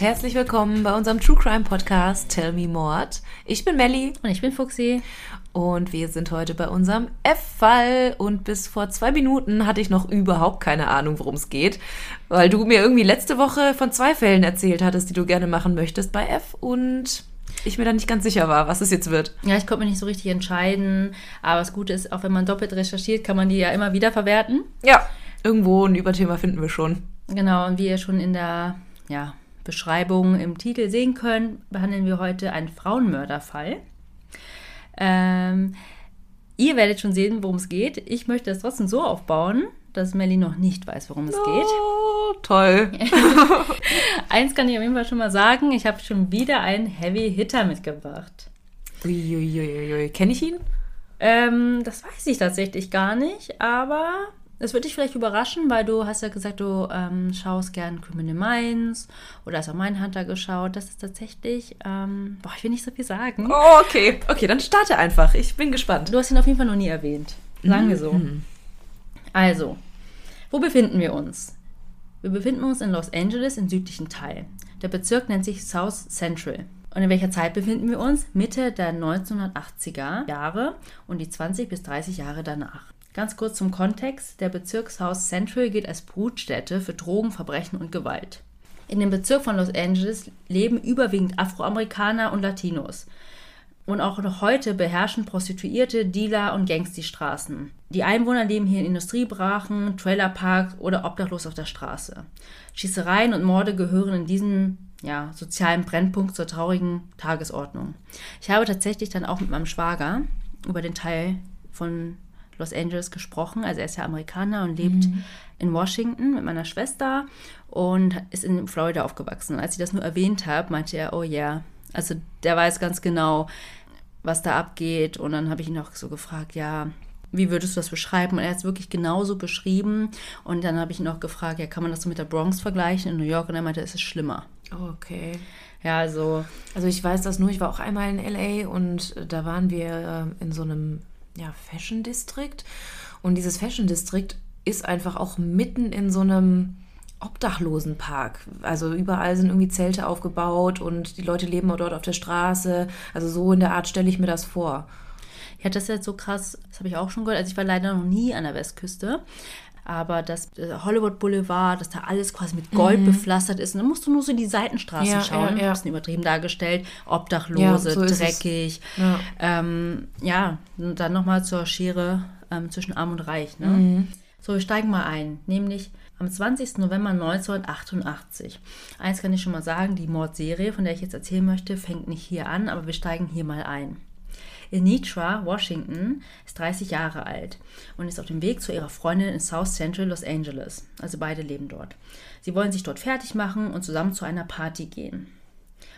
Und herzlich willkommen bei unserem True Crime Podcast Tell Me Mord. Ich bin Melli Und ich bin Fuxi. und wir sind heute bei unserem F-Fall und bis vor zwei Minuten hatte ich noch überhaupt keine Ahnung, worum es geht, weil du mir irgendwie letzte Woche von zwei Fällen erzählt hattest, die du gerne machen möchtest bei F und ich mir dann nicht ganz sicher war, was es jetzt wird. Ja, ich konnte mich nicht so richtig entscheiden. Aber das Gute ist, auch wenn man doppelt recherchiert, kann man die ja immer wieder verwerten. Ja, irgendwo ein Überthema finden wir schon. Genau, und wie ihr schon in der ja, Beschreibung im Titel sehen könnt, behandeln wir heute einen Frauenmörderfall. Ähm, ihr werdet schon sehen, worum es geht. Ich möchte es trotzdem so aufbauen, dass Melly noch nicht weiß, worum es geht. Oh, toll. Eins kann ich auf jeden Fall schon mal sagen, ich habe schon wieder einen Heavy Hitter mitgebracht. Uiuiuiui. Kenne ich ihn? Ähm, das weiß ich tatsächlich gar nicht, aber es wird dich vielleicht überraschen, weil du hast ja gesagt, du ähm, schaust gern Criminal Minds oder hast auch Mindhunter geschaut. Das ist tatsächlich, ähm, boah, ich will nicht so viel sagen. Oh, okay. Okay, dann starte einfach. Ich bin gespannt. Du hast ihn auf jeden Fall noch nie erwähnt. Sagen wir so. Also, wo befinden wir uns? Wir befinden uns in Los Angeles im südlichen Teil. Der Bezirk nennt sich South Central. Und in welcher Zeit befinden wir uns? Mitte der 1980er Jahre und die 20 bis 30 Jahre danach. Ganz kurz zum Kontext. Der Bezirk South Central gilt als Brutstätte für Drogen, Verbrechen und Gewalt. In dem Bezirk von Los Angeles leben überwiegend Afroamerikaner und Latinos. Und auch noch heute beherrschen Prostituierte, Dealer und Gangs die Straßen. Die Einwohner leben hier in Industriebrachen, Trailerparks oder obdachlos auf der Straße. Schießereien und Morde gehören in diesen ja, sozialen Brennpunkt zur traurigen Tagesordnung. Ich habe tatsächlich dann auch mit meinem Schwager über den Teil von Los Angeles gesprochen. Also er ist ja Amerikaner und lebt in Washington mit meiner Schwester und ist in Florida aufgewachsen. Und als ich das nur erwähnt habe, meinte er, oh ja, also der weiß ganz genau, was da abgeht. Und dann habe ich ihn auch so gefragt, ja, wie würdest du das beschreiben? Und er hat es wirklich genauso beschrieben. Und dann habe ich ihn auch gefragt, ja, kann man das so mit der Bronx vergleichen in New York? Und er meinte, es ist schlimmer. Okay. Ja, also Also ich weiß das nur, ich war auch einmal in LA und da waren wir äh, in so einem ja, Fashion District und dieses Fashion District ist einfach auch mitten in so einem Obdachlosenpark. Also überall sind irgendwie Zelte aufgebaut und die Leute leben auch dort auf der Straße. Also so in der Art stelle ich mir das vor. Ja, das ist jetzt so krass, das habe ich auch schon gehört. Also ich war leider noch nie an der Westküste. Aber das äh, Hollywood Boulevard, dass da alles quasi mit Gold bepflastert ist. Und dann musst du nur so die Seitenstraßen Ja, schauen. ja, ja. Ein bisschen übertrieben dargestellt. Obdachlose, so dreckig. Ja. Ähm, ja, und dann nochmal zur Schere ähm, zwischen Arm und Reich. Ne? Mhm. So, wir steigen mal ein. Nämlich am 20. November 1988. Eins kann ich schon mal sagen, die Mordserie, von der ich jetzt erzählen möchte, fängt nicht hier an, aber wir steigen hier mal ein. Anitra Washington ist 30 Jahre alt und ist auf dem Weg zu ihrer Freundin in South Central Los Angeles. Also beide leben dort. Sie wollen sich dort fertig machen und zusammen zu einer Party gehen.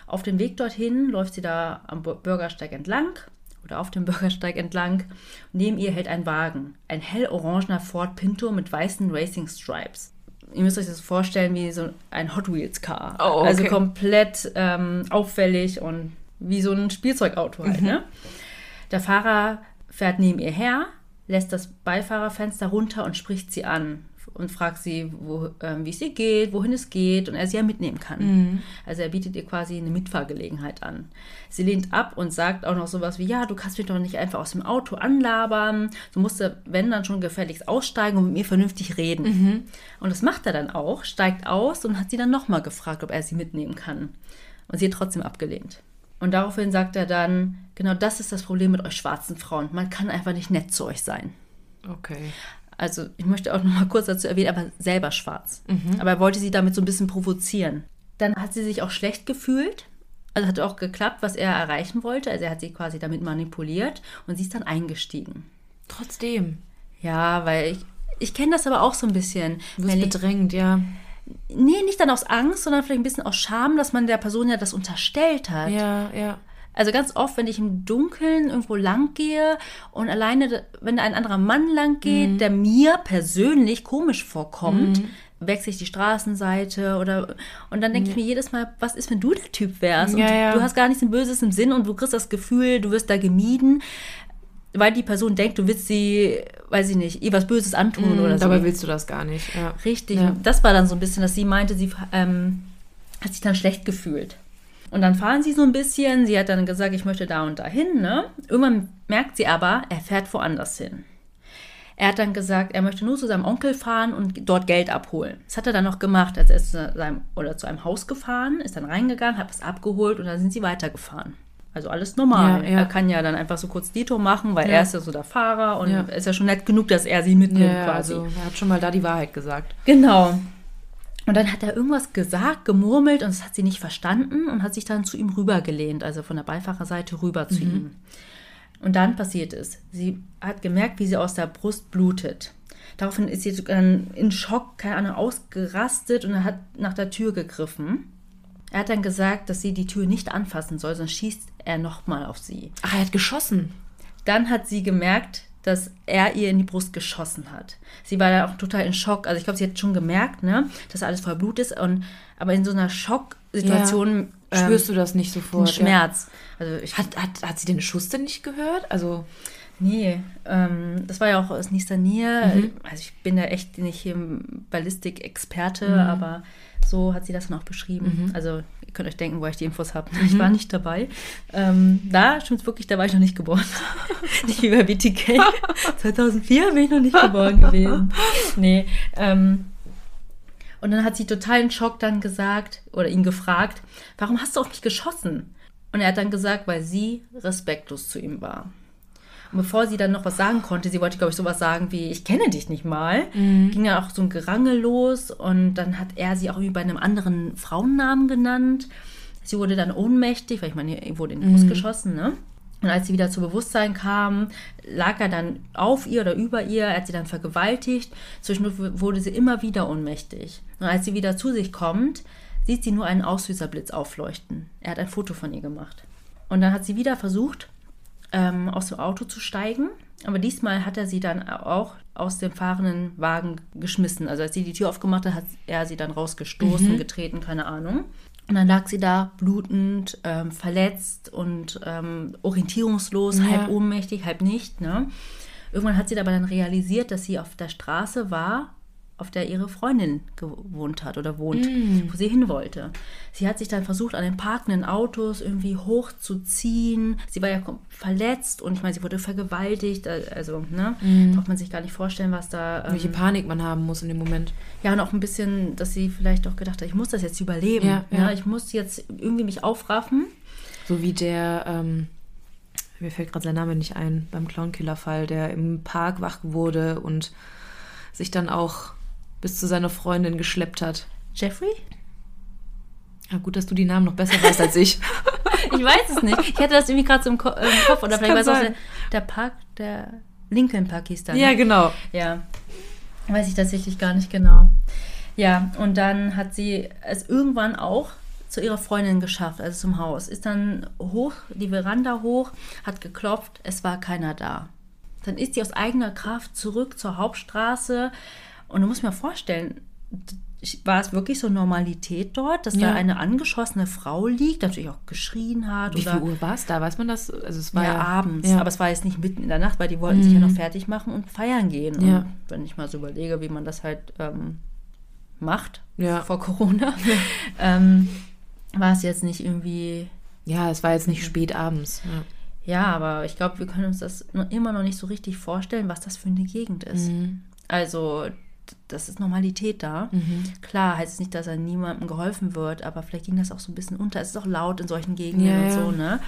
Auf dem Weg dorthin läuft sie da am Bürgersteig entlang oder auf dem Bürgersteig entlang. Neben ihr hält ein Wagen, ein hellorangener Ford Pinto mit weißen Racing Stripes. Ihr müsst euch das vorstellen wie so ein Hot Wheels Car. Oh, okay. Also komplett ähm, auffällig und wie so ein Spielzeugauto halt. Ne? Der Fahrer fährt neben ihr her, lässt das Beifahrerfenster runter und spricht sie an und fragt sie, wo, ähm, wie es ihr geht, wohin es geht und er sie ja mitnehmen kann. Also er bietet ihr quasi eine Mitfahrgelegenheit an. Sie lehnt ab und sagt auch noch sowas wie, ja, du kannst mich doch nicht einfach aus dem Auto anlabern. Du musst, ja, wenn dann schon gefälligst aussteigen und mit mir vernünftig reden. Und das macht er dann auch, steigt aus und hat sie dann nochmal gefragt, ob er sie mitnehmen kann. Und sie hat trotzdem abgelehnt. Und daraufhin sagt er dann, genau das ist das Problem mit euch schwarzen Frauen. Man kann einfach nicht nett zu euch sein. Okay. Also ich möchte auch noch mal kurz dazu erwähnen, aber selber schwarz. Aber er wollte sie damit so ein bisschen provozieren. Dann hat sie sich auch schlecht gefühlt. Also hat auch geklappt, was er erreichen wollte. Also er hat sie quasi damit manipuliert und sie ist dann eingestiegen. Trotzdem. Ja, weil ich, ich kenne das aber auch so ein bisschen. Du bist bedrängt, ja. Nee, nicht dann aus Angst, sondern vielleicht ein bisschen aus Scham, dass man der Person ja das unterstellt hat. Ja, ja. Also ganz oft, wenn ich im Dunkeln irgendwo lang gehe und alleine, wenn ein anderer Mann lang geht, Mhm. der mir persönlich komisch vorkommt, wechsle ich die Straßenseite oder und dann denke ich mir jedes Mal, was ist, wenn du der Typ wärst? Ja, und ja. du hast gar nichts im Böses im Sinn und du kriegst das Gefühl, du wirst da gemieden, weil die Person denkt, du willst sie, weiß ich nicht, ihr was Böses antun oder so. Dabei willst du das gar nicht. Ja. Richtig. Ja. Das war dann so ein bisschen, dass sie meinte, sie ähm, hat sich dann schlecht gefühlt. Und dann fahren sie so ein bisschen. Sie hat dann gesagt, ich möchte da und da hin. Ne? Irgendwann merkt sie aber, er fährt woanders hin. Er hat dann gesagt, er möchte nur zu seinem Onkel fahren und dort Geld abholen. Das hat er dann noch gemacht. Also er ist zu seinem, oder zu einem Haus gefahren, ist dann reingegangen, hat was abgeholt und dann sind sie weitergefahren. Also alles normal. Ja, ja. Er kann ja dann einfach so kurz Dito machen, weil Ja. er ist ja so der Fahrer und ist ja schon nett genug, dass er sie mitnimmt quasi. also er hat schon mal da die Wahrheit gesagt. Genau. Und dann hat er irgendwas gesagt, gemurmelt und das hat sie nicht verstanden und hat sich dann zu ihm rübergelehnt, also von der Beifahrerseite rüber zu ihm. Und dann passiert es. Sie hat gemerkt, wie sie aus der Brust blutet. Daraufhin ist sie dann in Schock, keine Ahnung, ausgerastet und hat nach der Tür gegriffen. Er hat dann gesagt, dass sie die Tür nicht anfassen soll, sonst schießt er nochmal auf sie. Ach, er hat geschossen. Dann hat sie gemerkt, dass er ihr in die Brust geschossen hat. Sie war dann auch total in Schock. Also ich glaube, sie hat schon gemerkt, ne, dass alles voll Blut ist. Und, aber in so einer Schocksituation Ja. Spürst du das nicht sofort? den Schmerz. Also ich, Ja. Hat, hat, hat sie den Schuss denn nicht gehört? Also, nee, ähm, das war ja auch aus nächster Nähe. Mhm. Also ich bin da echt nicht hier Ballistik-Experte, Mhm. aber so hat sie das dann auch beschrieben. Also ihr könnt euch denken, wo ich die Infos habe. Ich war nicht dabei. Ähm, da stimmt wirklich, da war ich noch nicht geboren. nicht wie bei BTK. 2004 bin ich noch nicht geboren gewesen. Nee. Ähm, und dann hat sie total in Schock dann gesagt oder ihn gefragt, warum hast du auf mich geschossen? Und er hat dann gesagt, weil sie respektlos zu ihm war. Und bevor sie dann noch was sagen konnte, sie wollte, glaube ich, sowas sagen wie, ich kenne dich nicht mal, ging dann auch so ein Gerangel los und dann hat er sie auch irgendwie bei einem anderen Frauennamen genannt. Sie wurde dann ohnmächtig, weil ich meine, ihr wurde in die Brust geschossen, ne? Und als sie wieder zu Bewusstsein kam, lag er dann auf ihr oder über ihr, er hat sie dann vergewaltigt. Zwischendurch wurde sie immer wieder ohnmächtig. Und als sie wieder zu sich kommt, sieht sie nur einen Auslöserblitz aufleuchten. Er hat ein Foto von ihr gemacht. Und dann hat sie wieder versucht, ähm, aus dem Auto zu steigen. Aber diesmal hat er sie dann auch aus dem fahrenden Wagen geschmissen. Also als sie die Tür aufgemacht hat, hat er sie dann rausgestoßen, getreten, keine Ahnung. Und dann lag sie da blutend, ähm, verletzt und ähm, orientierungslos, Ja. halb ohnmächtig, halb nicht. Ne? Irgendwann hat sie aber dann realisiert, dass sie auf der Straße war, auf der ihre Freundin gewohnt hat oder wohnt, wo sie hin wollte. Sie hat sich dann versucht, an den parkenden Autos irgendwie hochzuziehen. Sie war ja verletzt und ich meine, sie wurde vergewaltigt. äh, Also, ne, braucht man sich gar nicht vorstellen, was da. Ähm, welche Panik man haben muss in dem Moment. ja, und auch ein bisschen, dass sie vielleicht auch gedacht hat, ich muss das jetzt überleben. Ja, ne? ja. Ich muss jetzt irgendwie mich aufraffen. So wie der, ähm, mir fällt gerade sein Name nicht ein, beim Clownkiller-Fall, der im Park wach wurde und sich dann auch bis zu seiner Freundin geschleppt hat. Jeffrey? Ja, gut, dass du die Namen noch besser weißt als ich. Ich weiß es nicht. Ich hatte das irgendwie gerade so im, Ko äh, im Kopf. Oder Das vielleicht war es auch sein. der, der Park, der Lincoln Park hieß dann. ja, ne? genau. Ja, weiß ich tatsächlich gar nicht genau. Ja, und dann hat sie es irgendwann auch zu ihrer Freundin geschafft, also zum Haus. Ist dann hoch, die Veranda hoch, hat geklopft, es war keiner da. Dann ist sie aus eigener Kraft zurück zur Hauptstraße und du musst mir vorstellen, war es wirklich so Normalität dort, dass Ja. da eine angeschossene Frau liegt, natürlich auch geschrien hat Wie oder viel Uhr war es da? Weiß man das? Also es war ja, ja, abends. Ja. Aber es war jetzt nicht mitten in der Nacht, weil die wollten sich ja noch fertig machen und feiern gehen. Und wenn ich mal so überlege, wie man das halt ähm, macht vor Corona, ähm, war es jetzt nicht irgendwie. ja, es war jetzt nicht spät abends. Ja. Aber ich glaube, wir können uns das noch immer noch nicht so richtig vorstellen, was das für eine Gegend ist. Also, d- das ist Normalität da. Klar, heißt es nicht, dass er niemandem geholfen wird, aber vielleicht ging das auch so ein bisschen unter. Es ist auch laut in solchen Gegenden Ja, und so, ne?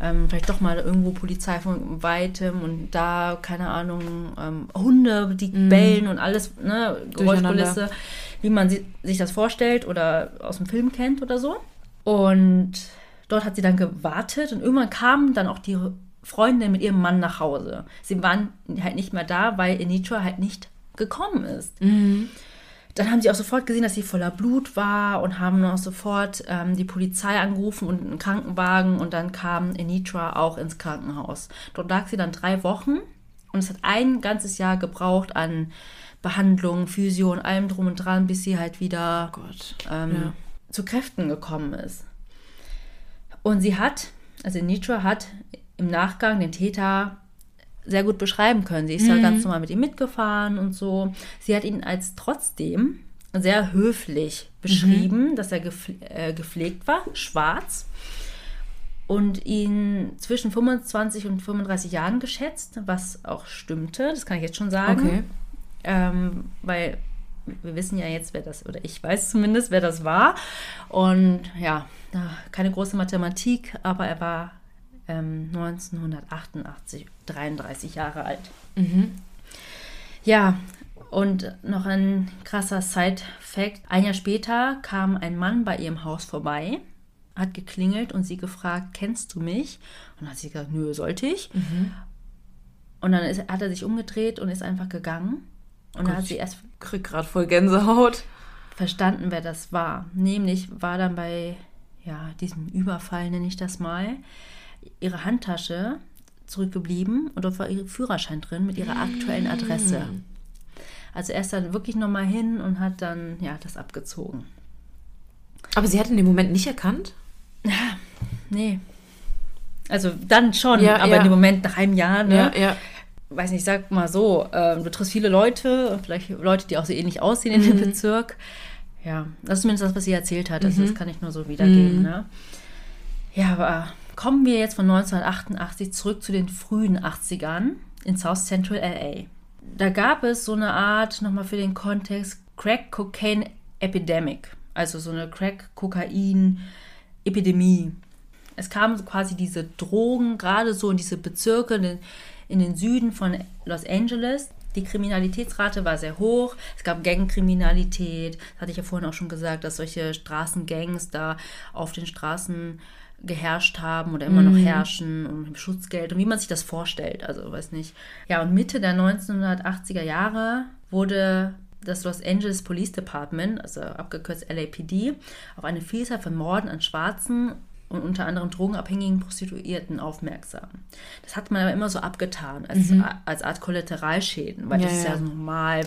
Ähm, vielleicht doch mal irgendwo Polizei von weitem und da, keine Ahnung, ähm, Hunde, die bellen und alles, ne? Geräuschkulisse, wie man si sich das vorstellt oder aus dem Film kennt oder so. Und dort hat sie dann gewartet und irgendwann kam dann auch die Freundin mit ihrem Mann nach Hause. Sie waren halt nicht mehr da, weil Anitra halt nicht gekommen ist. Dann haben sie auch sofort gesehen, dass sie voller Blut war und haben auch sofort ähm, die Polizei angerufen und einen Krankenwagen und dann kam Anitra auch ins Krankenhaus. Dort lag sie dann drei Wochen und es hat ein ganzes Jahr gebraucht an Behandlung, Physio und allem drum und dran, bis sie halt wieder Gott. ähm, Ja. zu Kräften gekommen ist. Und sie hat, also Nitra hat im Nachgang den Täter sehr gut beschreiben können. Sie ist ja ganz normal mit ihm mitgefahren und so. Sie hat ihn als trotzdem sehr höflich beschrieben, dass er gepfle äh, gepflegt war, schwarz und ihn zwischen 25 und 35 Jahren geschätzt, was auch stimmte, das kann ich jetzt schon sagen. Okay. Ähm, weil wir wissen ja jetzt, wer das, oder ich weiß zumindest, wer das war. Und ja, keine große Mathematik, aber er war ähm, 1988 33 Jahre alt. Mhm. Ja, und noch ein krasser Side-Fact. Ein Jahr später kam ein Mann bei ihrem Haus vorbei, hat geklingelt und sie gefragt, kennst du mich? Und dann hat sie gesagt, nö, sollte ich. Mhm. Und dann ist, hat er sich umgedreht und ist einfach gegangen. Und dann hat sie erst Krieg gerade voll Gänsehaut. verstanden, wer das war. Nämlich war dann bei ja, diesem Überfall, nenne ich das mal, ihre Handtasche zurückgeblieben und dort war ihr Führerschein drin mit ihrer aktuellen Adresse. Also er ist dann wirklich nochmal hin und hat dann ja das abgezogen. Aber sie hat in dem Moment nicht erkannt? Nee. Also dann schon, Ja, aber ja. in dem Moment nach einem Jahr, ne? ja. weiß nicht, sag mal so, ähm, du triffst viele Leute, vielleicht Leute, die auch so ähnlich aussehen in dem Bezirk. Ja, das ist zumindest das, was sie erzählt hat. Also das kann ich nur so wiedergeben. Ne? Ja, aber kommen wir jetzt von 1988 zurück zu den frühen 80ern in South Central LA. Da gab es so eine Art, nochmal für den Kontext, Crack Cocaine Epidemic. Also so eine Crack-Kokain-Epidemie. Es kamen quasi diese Drogen, gerade so in diese Bezirke, in den Süden von Los Angeles. Die Kriminalitätsrate war sehr hoch. Es gab Gangkriminalität. Das hatte ich ja vorhin auch schon gesagt, dass solche Straßengangs da auf den Straßen geherrscht haben oder immer noch herrschen und mit Schutzgeld und wie man sich das vorstellt. Also weiß nicht. Ja, und Mitte der 1980er Jahre wurde das Los Angeles Police Department, also abgekürzt LAPD, auf eine Vielzahl von Morden an Schwarzen und unter anderem drogenabhängigen Prostituierten aufmerksam. Das hat man aber immer so abgetan, als, als Art Kollateralschäden, weil Ja, das ist ja ja. normal,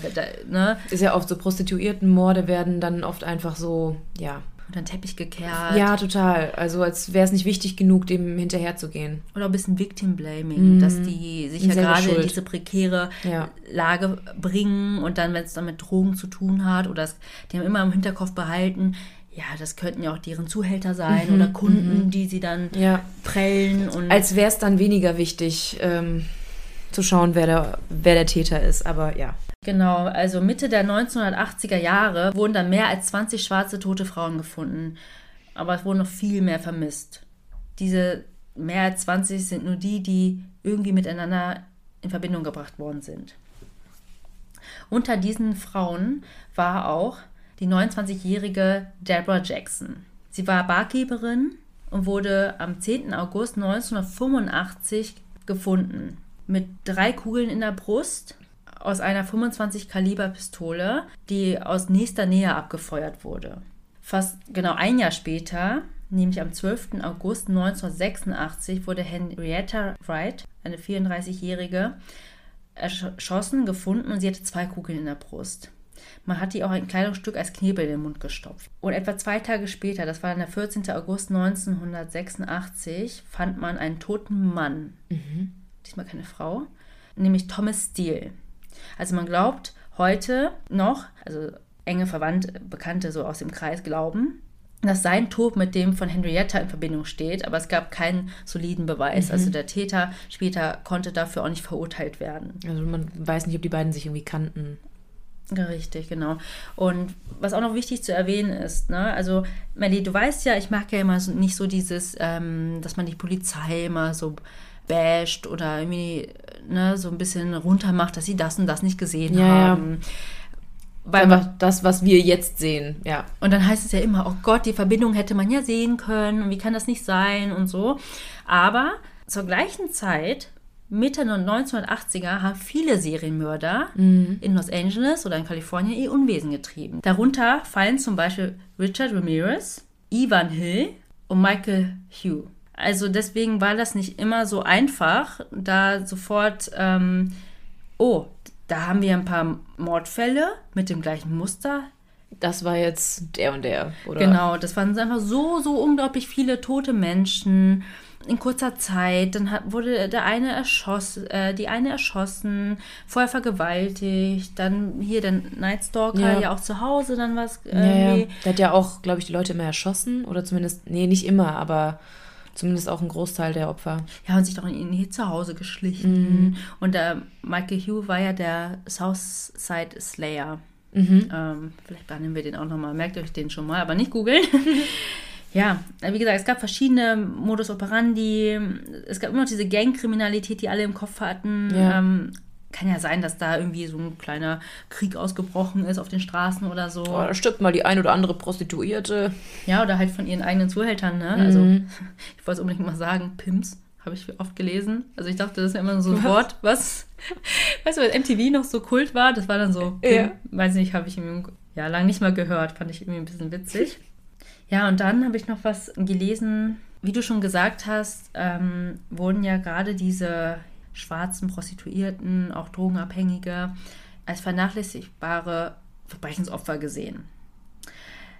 ne? Ist ja oft so, Prostituiertenmorde werden dann oft einfach so, ja. unter den Teppich gekehrt. Ja, total. Also als wäre es nicht wichtig genug, dem hinterherzugehen. Oder ein bisschen Victim Blaming, dass die sich ja gerade in diese prekäre Ja. Lage bringen und dann, wenn es dann mit Drogen zu tun hat oder es, die haben immer im Hinterkopf behalten, ja, das könnten ja auch deren Zuhälter sein oder Kunden, die sie dann Ja. prellen und Als wäre es dann weniger wichtig, ähm, zu schauen, wer der, wer der Täter ist. Aber ja. Genau, also Mitte der 1980er Jahre wurden dann mehr als 20 schwarze tote Frauen gefunden. Aber es wurden noch viel mehr vermisst. Diese mehr als 20 sind nur die, die irgendwie miteinander in Verbindung gebracht worden sind. Unter diesen Frauen war auch die 29-jährige Deborah Jackson. Sie war Barkeeperin und wurde am 10. August 1985 gefunden. Mit drei Kugeln in der Brust aus einer 25 Kaliber Pistole, die aus nächster Nähe abgefeuert wurde. Fast genau ein Jahr später, nämlich am 12. August 1986, wurde Henrietta Wright, eine 34-jährige, erschossen, gefunden und sie hatte zwei Kugeln in der Brust. Man hat ihr auch ein Kleidungsstück als Knebel in den Mund gestopft. Und etwa zwei Tage später, das war dann der 14. August 1986, fand man einen toten Mann. Diesmal keine Frau, nämlich Thomas Steele. Also man glaubt heute noch, also enge Verwandte, Bekannte so aus dem Kreis glauben, dass sein Tod mit dem von Henrietta in Verbindung steht, aber es gab keinen soliden Beweis. Also der Täter später konnte dafür auch nicht verurteilt werden. Also man weiß nicht, ob die beiden sich irgendwie kannten. Ja, Richtig, genau. Und was auch noch wichtig zu erwähnen ist, ne, also Melly, du weißt ja, ich mag ja immer so, nicht so dieses, ähm, dass man die Polizei immer so basht oder irgendwie ne, so ein bisschen runtermacht, dass sie das und das nicht gesehen Ja, ja. haben. Weil Einfach das, was wir jetzt sehen. Ja. und dann heißt es ja immer, oh Gott, die Verbindung hätte man ja sehen können und wie kann das nicht sein und so. Aber zur gleichen Zeit, Mitte der 1980er, haben viele Serienmörder in Los Angeles oder in Kalifornien ihr Unwesen getrieben. Darunter fallen zum Beispiel Richard Ramirez, Ivan Hill und Michael Hugh. Also deswegen war das nicht immer so einfach, da sofort, ähm, oh, da haben wir ein paar Mordfälle mit dem gleichen Muster. Das war jetzt der und der, oder? Genau, das waren einfach so, so unglaublich viele tote Menschen. In kurzer Zeit. Dann hat, wurde der eine erschossen, äh, die eine erschossen, vorher vergewaltigt, dann hier der Nightstalker ja, ja auch zu Hause dann was. Äh, ja, ja. Der hat ja auch, glaube ich, die Leute immer erschossen oder zumindest, nee, nicht immer, aber zumindest auch ein Großteil der Opfer. Ja, und sich doch in ihr Zuhause geschlichen. Mhm. Und der Michael Hugh war ja der Southside Slayer. Mhm. Ähm, vielleicht behandeln wir den auch nochmal. Merkt euch den schon mal, aber nicht googeln. ja, wie gesagt, es gab verschiedene Modus operandi. Es gab immer noch diese Gangkriminalität, die alle im Kopf hatten. Ja. Ähm, kann ja sein, dass da irgendwie so ein kleiner Krieg ausgebrochen ist auf den Straßen oder so. Oh, da stirbt mal die ein oder andere Prostituierte. Ja, oder halt von ihren eigenen Zuhältern, ne? Also, mhm. Also, ich wollte es unbedingt mal sagen, Pimps, habe ich oft gelesen. Also, ich dachte, das ist ja immer so ein was? Wort, was, weißt du, was MTV noch so Kult war? Das war dann so, ja. weiß nicht, habe ich irgendwie, ja, lang nicht mal gehört, fand ich irgendwie ein bisschen witzig. Ja, und dann habe ich noch was gelesen. Wie du schon gesagt hast, ähm, wurden ja gerade diese schwarzen Prostituierten, auch Drogenabhängige, als vernachlässigbare Verbrechensopfer gesehen.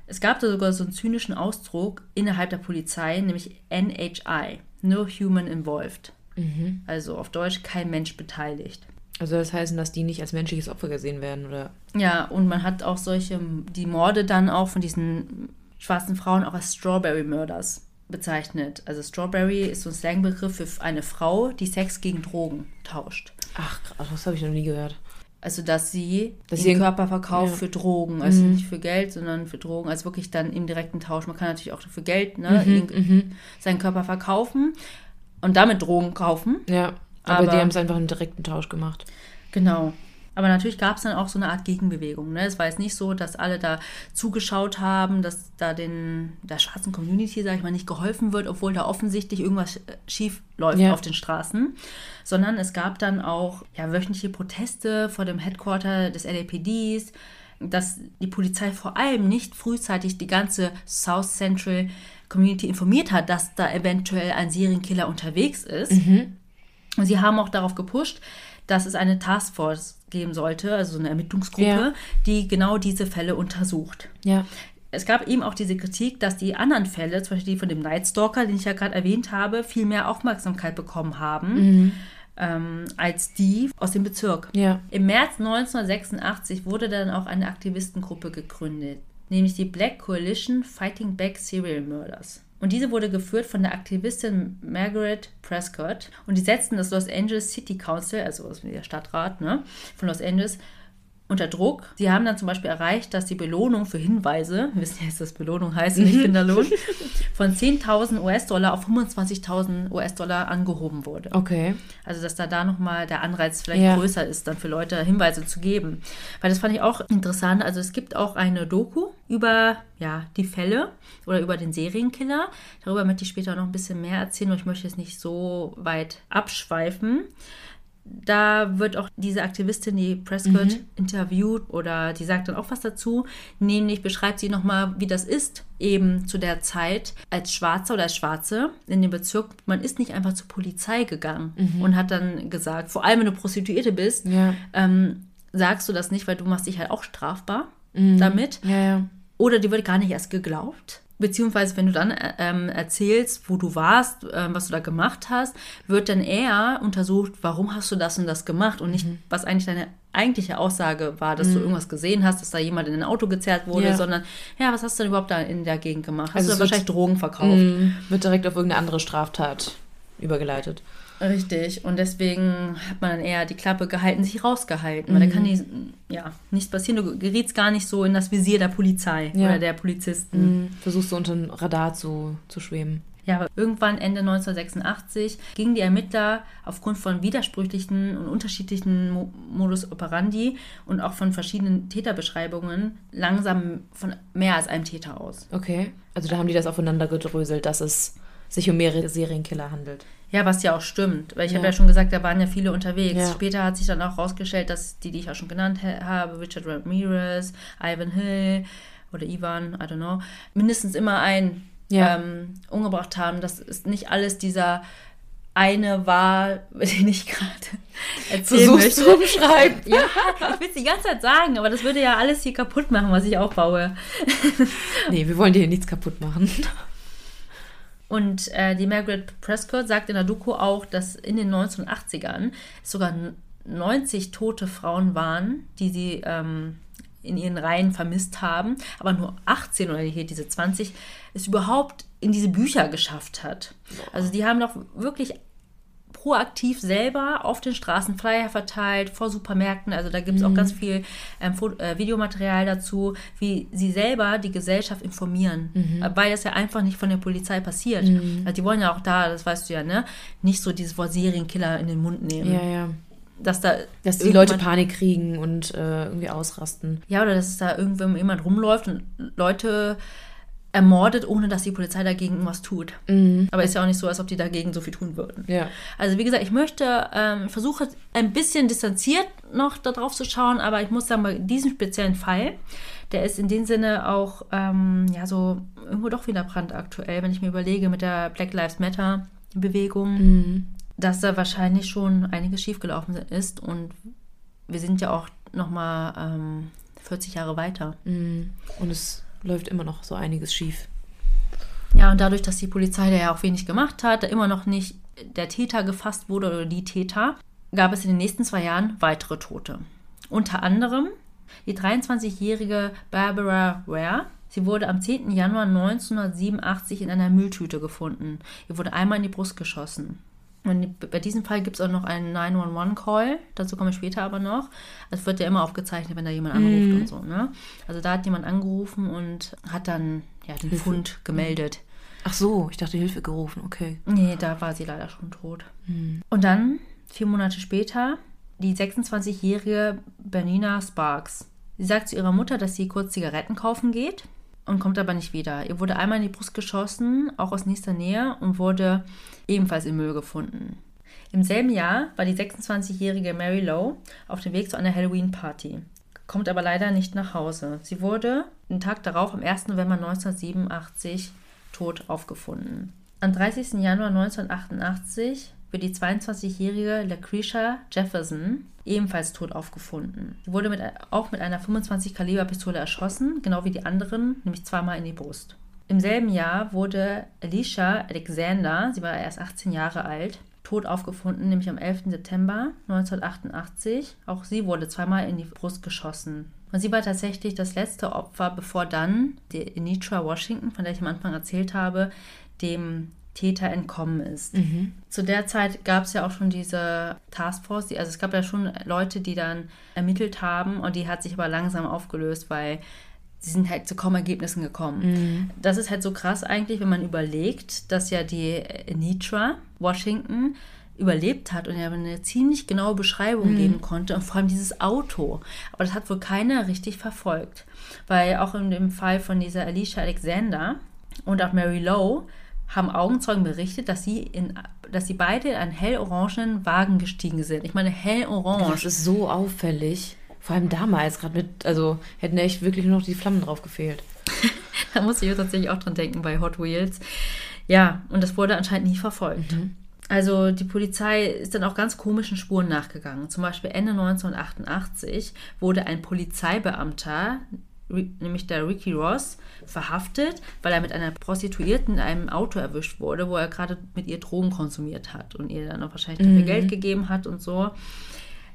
Es gab da sogar so einen zynischen Ausdruck innerhalb der Polizei, nämlich NHI, No Human Involved. Mhm. Also auf Deutsch kein Mensch beteiligt. Also das heißt, dass die nicht als menschliches Opfer gesehen werden, oder? Ja, und man hat auch solche, die Morde dann auch von diesen schwarzen Frauen auch als Strawberry Murders bezeichnet. Also Strawberry ist so ein Slangbegriff für eine Frau, die Sex gegen Drogen tauscht. Ach, das habe ich noch nie gehört. Also, dass sie dass den Körper verkauft ja. für Drogen. Also mhm. nicht für Geld, sondern für Drogen. Also wirklich dann im direkten Tausch. Man kann natürlich auch für Geld ne, mhm, mhm. seinen Körper verkaufen und damit Drogen kaufen. Ja, aber, aber die haben es einfach im direkten Tausch gemacht. Genau. Aber natürlich gab es dann auch so eine Art Gegenbewegung. Ne? Es war jetzt nicht so, dass alle da zugeschaut haben, dass da den, der schwarzen Community, sag ich mal, nicht geholfen wird, obwohl da offensichtlich irgendwas schief läuft ja. auf den Straßen. Sondern es gab dann auch ja, wöchentliche Proteste vor dem Headquarter des LAPDs, dass die Polizei vor allem nicht frühzeitig die ganze South Central Community informiert hat, dass da eventuell ein Serienkiller unterwegs ist. Mhm. Und sie haben auch darauf gepusht, dass es eine Taskforce geben sollte, also so eine Ermittlungsgruppe, ja. die genau diese Fälle untersucht. Ja. Es gab eben auch diese Kritik, dass die anderen Fälle, zum Beispiel die von dem Nightstalker, den ich ja gerade erwähnt habe, viel mehr Aufmerksamkeit bekommen haben. Mhm. Ähm, als die aus dem Bezirk. Ja. Im März 1986 wurde dann auch eine Aktivistengruppe gegründet, nämlich die Black Coalition Fighting Back Serial Murders. Und diese wurde geführt von der Aktivistin Margaret Prescott. Und die setzten das Los Angeles City Council, also der Stadtrat ne, von Los Angeles, unter Druck. Sie haben dann zum Beispiel erreicht, dass die Belohnung für Hinweise, wir wissen ja, dass das Belohnung heißt, nicht Kinderlohn, von 10.000 US-Dollar auf 25.000 US-Dollar angehoben wurde. Okay. Also, dass da da nochmal der Anreiz vielleicht ja. größer ist, dann für Leute Hinweise zu geben. Weil das fand ich auch interessant. Also, es gibt auch eine Doku über ja, die Fälle oder über den Serienkiller. Darüber möchte ich später noch ein bisschen mehr erzählen, weil ich möchte jetzt nicht so weit abschweifen da wird auch diese Aktivistin, die Prescott, mhm. interviewt oder die sagt dann auch was dazu. Nämlich beschreibt sie nochmal, wie das ist, eben zu der Zeit als Schwarzer oder als Schwarze in dem Bezirk. Man ist nicht einfach zur Polizei gegangen mhm. und hat dann gesagt, vor allem wenn du Prostituierte bist, ja. ähm, sagst du das nicht, weil du machst dich halt auch strafbar mhm. damit. Ja, ja. Oder die wird gar nicht erst geglaubt. Beziehungsweise, wenn du dann ähm, erzählst, wo du warst, ähm, was du da gemacht hast, wird dann eher untersucht, warum hast du das und das gemacht und nicht, mhm. was eigentlich deine eigentliche Aussage war, dass mhm. du irgendwas gesehen hast, dass da jemand in ein Auto gezerrt wurde, ja. sondern, ja, was hast du denn überhaupt da in der Gegend gemacht? Hast also du da wahrscheinlich Drogen verkauft? Mh, wird direkt auf irgendeine andere Straftat übergeleitet. Richtig. Und deswegen hat man dann eher die Klappe gehalten, sich rausgehalten. Mhm. Weil da kann die, ja, nichts passieren. Du gerietst gar nicht so in das Visier der Polizei ja. oder der Polizisten. Mhm. Versuchst so unter dem Radar zu, zu schweben. Ja, aber irgendwann Ende 1986 gingen die Ermittler aufgrund von widersprüchlichen und unterschiedlichen Mo Modus operandi und auch von verschiedenen Täterbeschreibungen langsam von mehr als einem Täter aus. Okay. Also da haben die das aufeinander gedröselt, dass es sich um mehrere Serienkiller handelt. Ja, was ja auch stimmt. Weil ich ja. habe ja schon gesagt, da waren ja viele unterwegs. Ja. Später hat sich dann auch rausgestellt, dass die, die ich auch schon genannt habe, Richard Ramirez, Ivan Hill oder Ivan, I don't know, mindestens immer einen ja. ähm, umgebracht haben. Das ist nicht alles dieser eine war, den ich gerade erzählen Versuchst möchte. Umschreiben. Ja, ich will es die ganze Zeit sagen, aber das würde ja alles hier kaputt machen, was ich aufbaue. nee, wir wollen dir hier nichts kaputt machen. Und äh, die Margaret Prescott sagt in der Doku auch, dass in den 1980ern es sogar 90 tote Frauen waren, die sie ähm, in ihren Reihen vermisst haben, aber nur 18 oder hier diese 20 es überhaupt in diese Bücher geschafft hat. Also die haben doch wirklich proaktiv selber auf den Straßen Flyer verteilt, vor Supermärkten. Also da gibt es mhm. auch ganz viel ähm, äh, Videomaterial dazu, wie sie selber die Gesellschaft informieren. Mhm. Weil das ja einfach nicht von der Polizei passiert. Mhm. Also die wollen ja auch da, das weißt du ja, ne, nicht so dieses Wort Serienkiller in den Mund nehmen. Ja, ja dass da dass die Leute Panik kriegen und äh, irgendwie ausrasten. Ja, oder dass da irgendjemand rumläuft und Leute ermordet, ohne dass die Polizei dagegen irgendwas tut. Mhm. Aber ist ja auch nicht so, als ob die dagegen so viel tun würden. Ja. Also wie gesagt, ich möchte, ähm, versuche ein bisschen distanziert noch darauf zu schauen, aber ich muss sagen, bei diesem speziellen Fall, der ist in dem Sinne auch, ähm, ja, so irgendwo doch wieder brandaktuell, wenn ich mir überlege mit der Black Lives Matter Bewegung, mhm. dass da wahrscheinlich schon einiges schiefgelaufen ist und wir sind ja auch noch mal ähm, 40 Jahre weiter. Mhm. Und es läuft immer noch so einiges schief. Ja, und dadurch, dass die Polizei da ja auch wenig gemacht hat, da immer noch nicht der Täter gefasst wurde oder die Täter, gab es in den nächsten zwei Jahren weitere Tote. Unter anderem die 23-jährige Barbara Ware. Sie wurde am 10. Januar 1987 in einer Mülltüte gefunden. Ihr wurde einmal in die Brust geschossen. Und bei diesem Fall gibt es auch noch einen 911-Call, dazu komme ich später aber noch. Es wird ja immer aufgezeichnet, wenn da jemand anruft mhm. und so. Ne? Also da hat jemand angerufen und hat dann ja, den Hilfe. Fund gemeldet. Ach so, ich dachte Hilfe gerufen, okay. Nee, da war sie leider schon tot. Mhm. Und dann, vier Monate später, die 26-jährige Bernina Sparks. Sie sagt zu ihrer Mutter, dass sie kurz Zigaretten kaufen geht und kommt aber nicht wieder. Ihr wurde einmal in die Brust geschossen, auch aus nächster Nähe, und wurde ebenfalls im Müll gefunden. Im selben Jahr war die 26-jährige Mary Lowe auf dem Weg zu einer Halloween-Party, kommt aber leider nicht nach Hause. Sie wurde den Tag darauf, am 1. November 1987, tot aufgefunden. Am 30. Januar 1988 wird die 22-jährige Lucretia Jefferson ebenfalls tot aufgefunden. Sie wurde mit, auch mit einer 25 Kaliber Pistole erschossen, genau wie die anderen, nämlich zweimal in die Brust. Im selben Jahr wurde Alicia Alexander, sie war erst 18 Jahre alt, tot aufgefunden, nämlich am 11. September 1988. Auch sie wurde zweimal in die Brust geschossen. Und sie war tatsächlich das letzte Opfer, bevor dann die Anitra Washington, von der ich am Anfang erzählt habe, dem Täter entkommen ist. Mhm. Zu der Zeit gab es ja auch schon diese Taskforce, die, also es gab ja schon Leute, die dann ermittelt haben und die hat sich aber langsam aufgelöst, weil sie sind halt zu kaum Ergebnissen gekommen. Mhm. Das ist halt so krass eigentlich, wenn man überlegt, dass ja die Nitra Washington überlebt hat und ja eine ziemlich genaue Beschreibung mhm. geben konnte und vor allem dieses Auto. Aber das hat wohl keiner richtig verfolgt, weil auch in dem Fall von dieser Alicia Alexander und auch Mary Lowe haben Augenzeugen berichtet, dass sie, in, dass sie beide in einen hellorangenen Wagen gestiegen sind. Ich meine, hellorange. Das ist so auffällig. Vor allem damals, gerade mit, also hätten echt wirklich nur noch die Flammen drauf gefehlt. da muss ich tatsächlich auch dran denken bei Hot Wheels. Ja, und das wurde anscheinend nie verfolgt. Mhm. Also die Polizei ist dann auch ganz komischen Spuren nachgegangen. Zum Beispiel Ende 1988 wurde ein Polizeibeamter nämlich der Ricky Ross, verhaftet, weil er mit einer Prostituierten in einem Auto erwischt wurde, wo er gerade mit ihr Drogen konsumiert hat und ihr dann auch wahrscheinlich dafür mhm. Geld gegeben hat und so.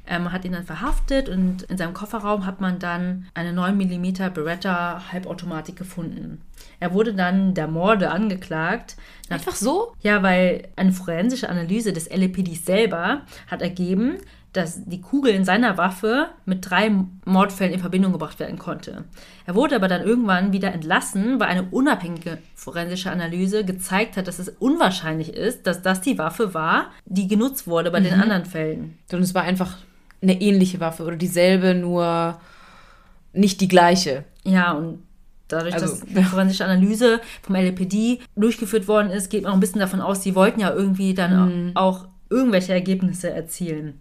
Ähm, hat ihn dann verhaftet und in seinem Kofferraum hat man dann eine 9 mm Beretta Halbautomatik gefunden. Er wurde dann der Morde angeklagt. Einfach so? Ja, weil eine forensische Analyse des LAPD selber hat ergeben, dass die Kugel in seiner Waffe mit drei Mordfällen in Verbindung gebracht werden konnte. Er wurde aber dann irgendwann wieder entlassen, weil eine unabhängige forensische Analyse gezeigt hat, dass es unwahrscheinlich ist, dass das die Waffe war, die genutzt wurde bei mhm. den anderen Fällen. Und es war einfach eine ähnliche Waffe oder dieselbe, nur nicht die gleiche. Ja, und dadurch, also, dass die forensische Analyse vom LAPD durchgeführt worden ist, geht man auch ein bisschen davon aus, sie wollten ja irgendwie dann mhm. auch irgendwelche Ergebnisse erzielen.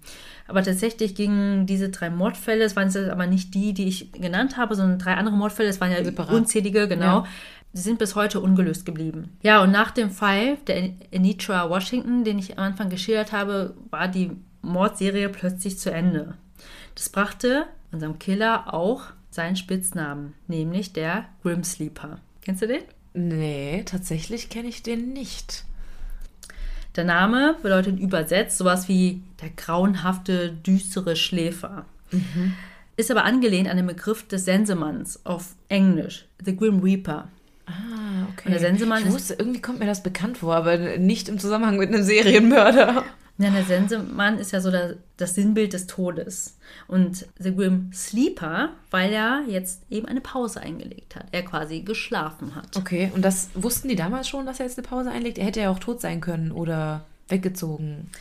Aber tatsächlich gingen diese drei Mordfälle, es waren jetzt aber nicht die, die ich genannt habe, sondern drei andere Mordfälle, es waren ja Separat. unzählige, genau. Ja. Sie sind bis heute ungelöst geblieben. Ja, und nach dem Fall der Anitra Washington, den ich am Anfang geschildert habe, war die Mordserie plötzlich zu Ende. Das brachte unserem Killer auch seinen Spitznamen, nämlich der Grim Sleeper. Kennst du den? Nee, tatsächlich kenne ich den nicht. Der Name bedeutet übersetzt sowas wie der grauenhafte, düstere Schläfer. Mhm. Ist aber angelehnt an den Begriff des Sensemanns auf Englisch, The Grim Reaper. Ah, okay. Und der Sensemann ich wusste, irgendwie kommt mir das bekannt vor, aber nicht im Zusammenhang mit einem Serienmörder. Ja, der Sensemann ist ja so das, das Sinnbild des Todes. Und The Grim Sleeper, weil er jetzt eben eine Pause eingelegt hat. Er quasi geschlafen hat. Okay, und das wussten die damals schon, dass er jetzt eine Pause einlegt? Er hätte ja auch tot sein können oder weggezogen.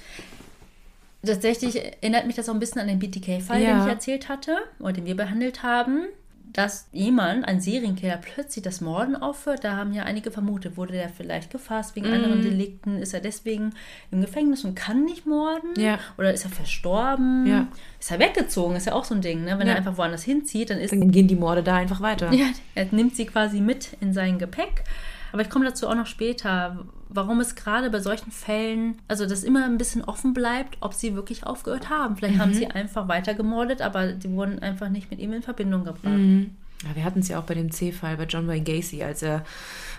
Tatsächlich erinnert mich das auch ein bisschen an den BTK-Fall, ja. den ich erzählt hatte oder den wir behandelt haben dass jemand, ein Serienkiller, plötzlich das Morden aufhört. Da haben ja einige vermutet, wurde der vielleicht gefasst wegen mm. anderen Delikten? Ist er deswegen im Gefängnis und kann nicht morden? Ja. Oder ist er verstorben? Ja. Ist er weggezogen? Ist ja auch so ein Ding, ne? Wenn ja. er einfach woanders hinzieht, dann ist. Dann gehen die Morde da einfach weiter. Ja, er nimmt sie quasi mit in sein Gepäck. Aber ich komme dazu auch noch später, warum es gerade bei solchen Fällen, also das immer ein bisschen offen bleibt, ob sie wirklich aufgehört haben. Vielleicht mhm. haben sie einfach weiter gemordet, aber die wurden einfach nicht mit ihm in Verbindung gebracht. Mhm. Ja, wir hatten es ja auch bei dem C-Fall bei John Wayne Gacy, als er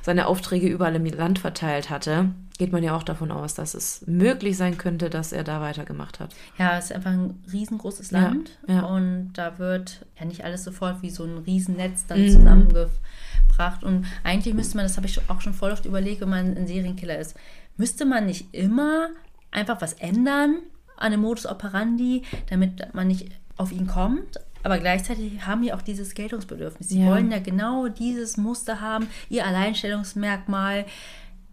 seine Aufträge überall im Land verteilt hatte, geht man ja auch davon aus, dass es möglich sein könnte, dass er da weitergemacht hat. Ja, es ist einfach ein riesengroßes Land ja, ja. und da wird ja nicht alles sofort wie so ein Riesennetz dann mhm. zusammengeführt gebracht. Und eigentlich müsste man, das habe ich auch schon voll oft überlegt, wenn man ein Serienkiller ist, müsste man nicht immer einfach was ändern an dem Modus operandi, damit man nicht auf ihn kommt. Aber gleichzeitig haben die auch dieses Geltungsbedürfnis. Sie ja. wollen ja genau dieses Muster haben, ihr Alleinstellungsmerkmal,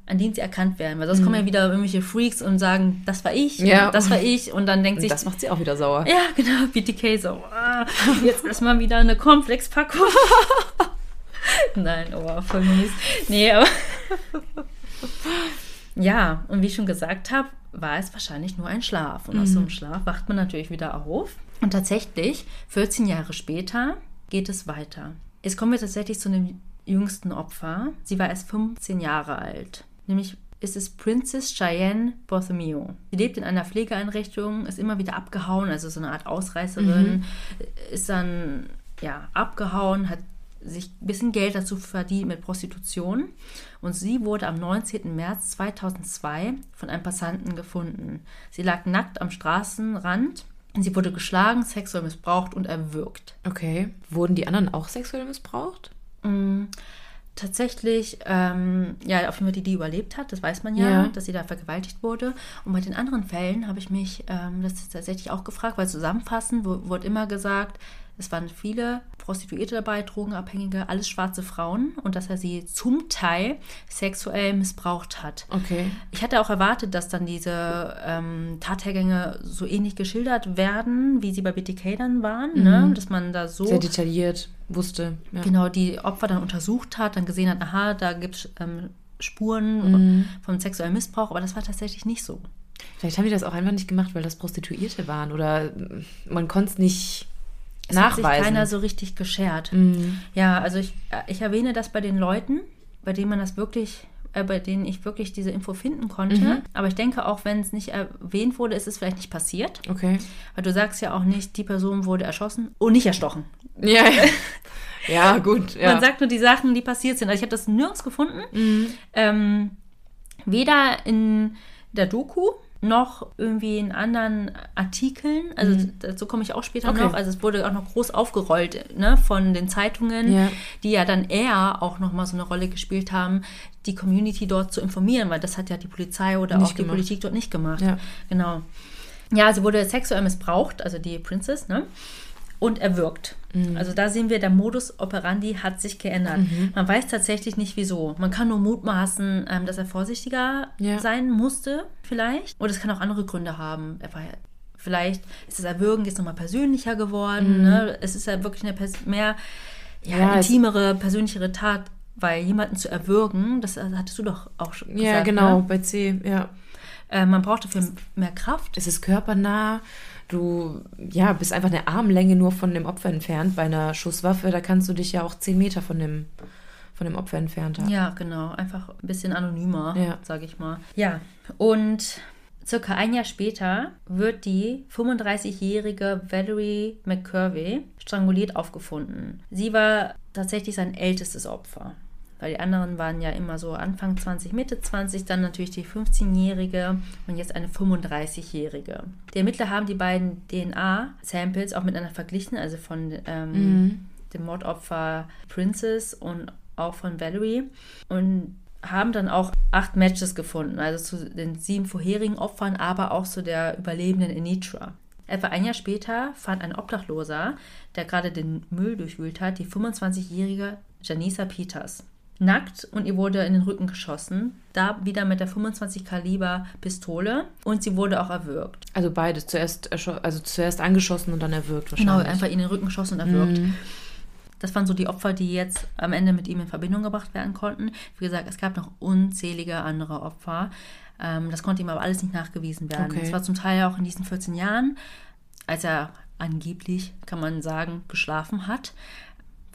an dem sie erkannt werden. Weil sonst mhm. kommen ja wieder irgendwelche Freaks und sagen, das war ich, ja. das war ich. Und dann denkt und sich. Das macht sie auch wieder sauer. Ja, genau. BTK so. Ah, jetzt erstmal wieder eine Komplex-Packung. Nein, oh, voll mies. Nee, aber. ja, und wie ich schon gesagt habe, war es wahrscheinlich nur ein Schlaf. Und mhm. aus so einem Schlaf wacht man natürlich wieder auf. Und tatsächlich, 14 Jahre später, geht es weiter. Jetzt kommen wir tatsächlich zu dem jüngsten Opfer. Sie war erst 15 Jahre alt. Nämlich ist es Princess Cheyenne Borthomeo. Sie lebt in einer Pflegeeinrichtung, ist immer wieder abgehauen, also so eine Art Ausreißerin, mhm. ist dann ja abgehauen, hat sich ein bisschen Geld dazu verdient mit Prostitution. Und sie wurde am 19. März 2002 von einem Passanten gefunden. Sie lag nackt am Straßenrand. Sie wurde geschlagen, sexuell missbraucht und erwürgt. Okay. Wurden die anderen auch sexuell missbraucht? Mm, tatsächlich, ähm, ja, auf jeden Fall die, die überlebt hat, das weiß man ja, ja, dass sie da vergewaltigt wurde. Und bei den anderen Fällen habe ich mich ähm, das tatsächlich auch gefragt, weil zusammenfassend wurde immer gesagt, es waren viele Prostituierte dabei, Drogenabhängige, alles schwarze Frauen und dass er sie zum Teil sexuell missbraucht hat. Okay. Ich hatte auch erwartet, dass dann diese ähm, Tathergänge so ähnlich geschildert werden, wie sie bei BTK dann waren, ne? mhm. ne? dass man da so. Sehr detailliert wusste. Ja. Genau, die Opfer dann untersucht hat, dann gesehen hat, aha, da gibt es ähm, Spuren mhm. vom sexuellen Missbrauch, aber das war tatsächlich nicht so. Vielleicht haben die das auch einfach nicht gemacht, weil das Prostituierte waren oder man konnte es nicht es nachweisen. Hat sich keiner so richtig geschert. Mhm. Ja, also ich, ich erwähne das bei den Leuten, bei denen man das wirklich äh, bei denen ich wirklich diese Info finden konnte. Mhm. Aber ich denke, auch wenn es nicht erwähnt wurde, ist es vielleicht nicht passiert. Okay. Weil du sagst ja auch nicht, die Person wurde erschossen und nicht erstochen. Ja, ja. ja gut. Ja. Man sagt nur die Sachen, die passiert sind. Also ich habe das nirgends gefunden. Mhm. Ähm, weder in der Doku noch irgendwie in anderen Artikeln, also mhm. dazu komme ich auch später okay. noch, also es wurde auch noch groß aufgerollt ne, von den Zeitungen, ja. die ja dann eher auch nochmal so eine Rolle gespielt haben, die Community dort zu informieren, weil das hat ja die Polizei oder nicht auch die gemacht. Politik dort nicht gemacht. Ja. Genau. Ja, sie wurde sexuell missbraucht, also die Princess, ne? und erwürgt. Mhm. Also da sehen wir, der Modus operandi hat sich geändert. Mhm. Man weiß tatsächlich nicht wieso. Man kann nur mutmaßen, ähm, dass er vorsichtiger ja. sein musste, vielleicht. Oder es kann auch andere Gründe haben. Er war vielleicht ist das Erwürgen jetzt nochmal persönlicher geworden. Mhm. Ne? Es ist ja wirklich eine mehr ja, ja, intimere, persönlichere Tat, weil jemanden zu erwürgen, das hattest du doch auch schon gesagt. Ja, genau, ne? bei C, ja. Äh, man braucht dafür mehr Kraft. Es ist körpernah du ja, bist einfach eine Armlänge nur von dem Opfer entfernt. Bei einer Schusswaffe, da kannst du dich ja auch zehn Meter von dem, von dem Opfer entfernt haben. Ja, genau. Einfach ein bisschen anonymer, ja. sage ich mal. Ja, und circa ein Jahr später wird die 35-jährige Valerie McCurvey stranguliert aufgefunden. Sie war tatsächlich sein ältestes Opfer. Weil die anderen waren ja immer so Anfang 20, Mitte 20, dann natürlich die 15-Jährige und jetzt eine 35-Jährige. Die Ermittler haben die beiden DNA-Samples auch miteinander verglichen, also von ähm, mhm. dem Mordopfer Princess und auch von Valerie. Und haben dann auch acht Matches gefunden, also zu den sieben vorherigen Opfern, aber auch zu der überlebenden Anitra. Etwa ein Jahr später fand ein Obdachloser, der gerade den Müll durchwühlt hat, die 25-jährige Janisa Peters. Nackt und ihr wurde in den Rücken geschossen. Da wieder mit der 25 Kaliber Pistole und sie wurde auch erwürgt. Also beides, zuerst, also zuerst angeschossen und dann erwürgt wahrscheinlich. Genau, einfach in den Rücken geschossen und erwürgt. Mhm. Das waren so die Opfer, die jetzt am Ende mit ihm in Verbindung gebracht werden konnten. Wie gesagt, es gab noch unzählige andere Opfer. Ähm, das konnte ihm aber alles nicht nachgewiesen werden. Es okay. war zum Teil auch in diesen 14 Jahren, als er angeblich, kann man sagen, geschlafen hat,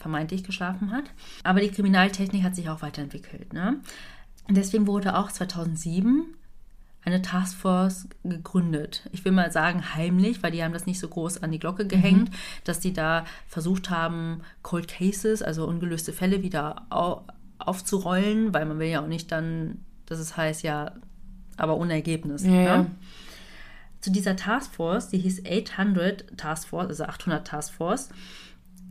vermeintlich geschlafen hat. Aber die Kriminaltechnik hat sich auch weiterentwickelt. Ne? Deswegen wurde auch 2007 eine Taskforce gegründet. Ich will mal sagen heimlich, weil die haben das nicht so groß an die Glocke gehängt, mhm. dass die da versucht haben, Cold Cases, also ungelöste Fälle wieder au aufzurollen, weil man will ja auch nicht dann, dass es heißt, ja, aber ohne Ergebnis. Ja, ne? ja. Zu dieser Taskforce, die hieß 800 Taskforce, also 800 Taskforce,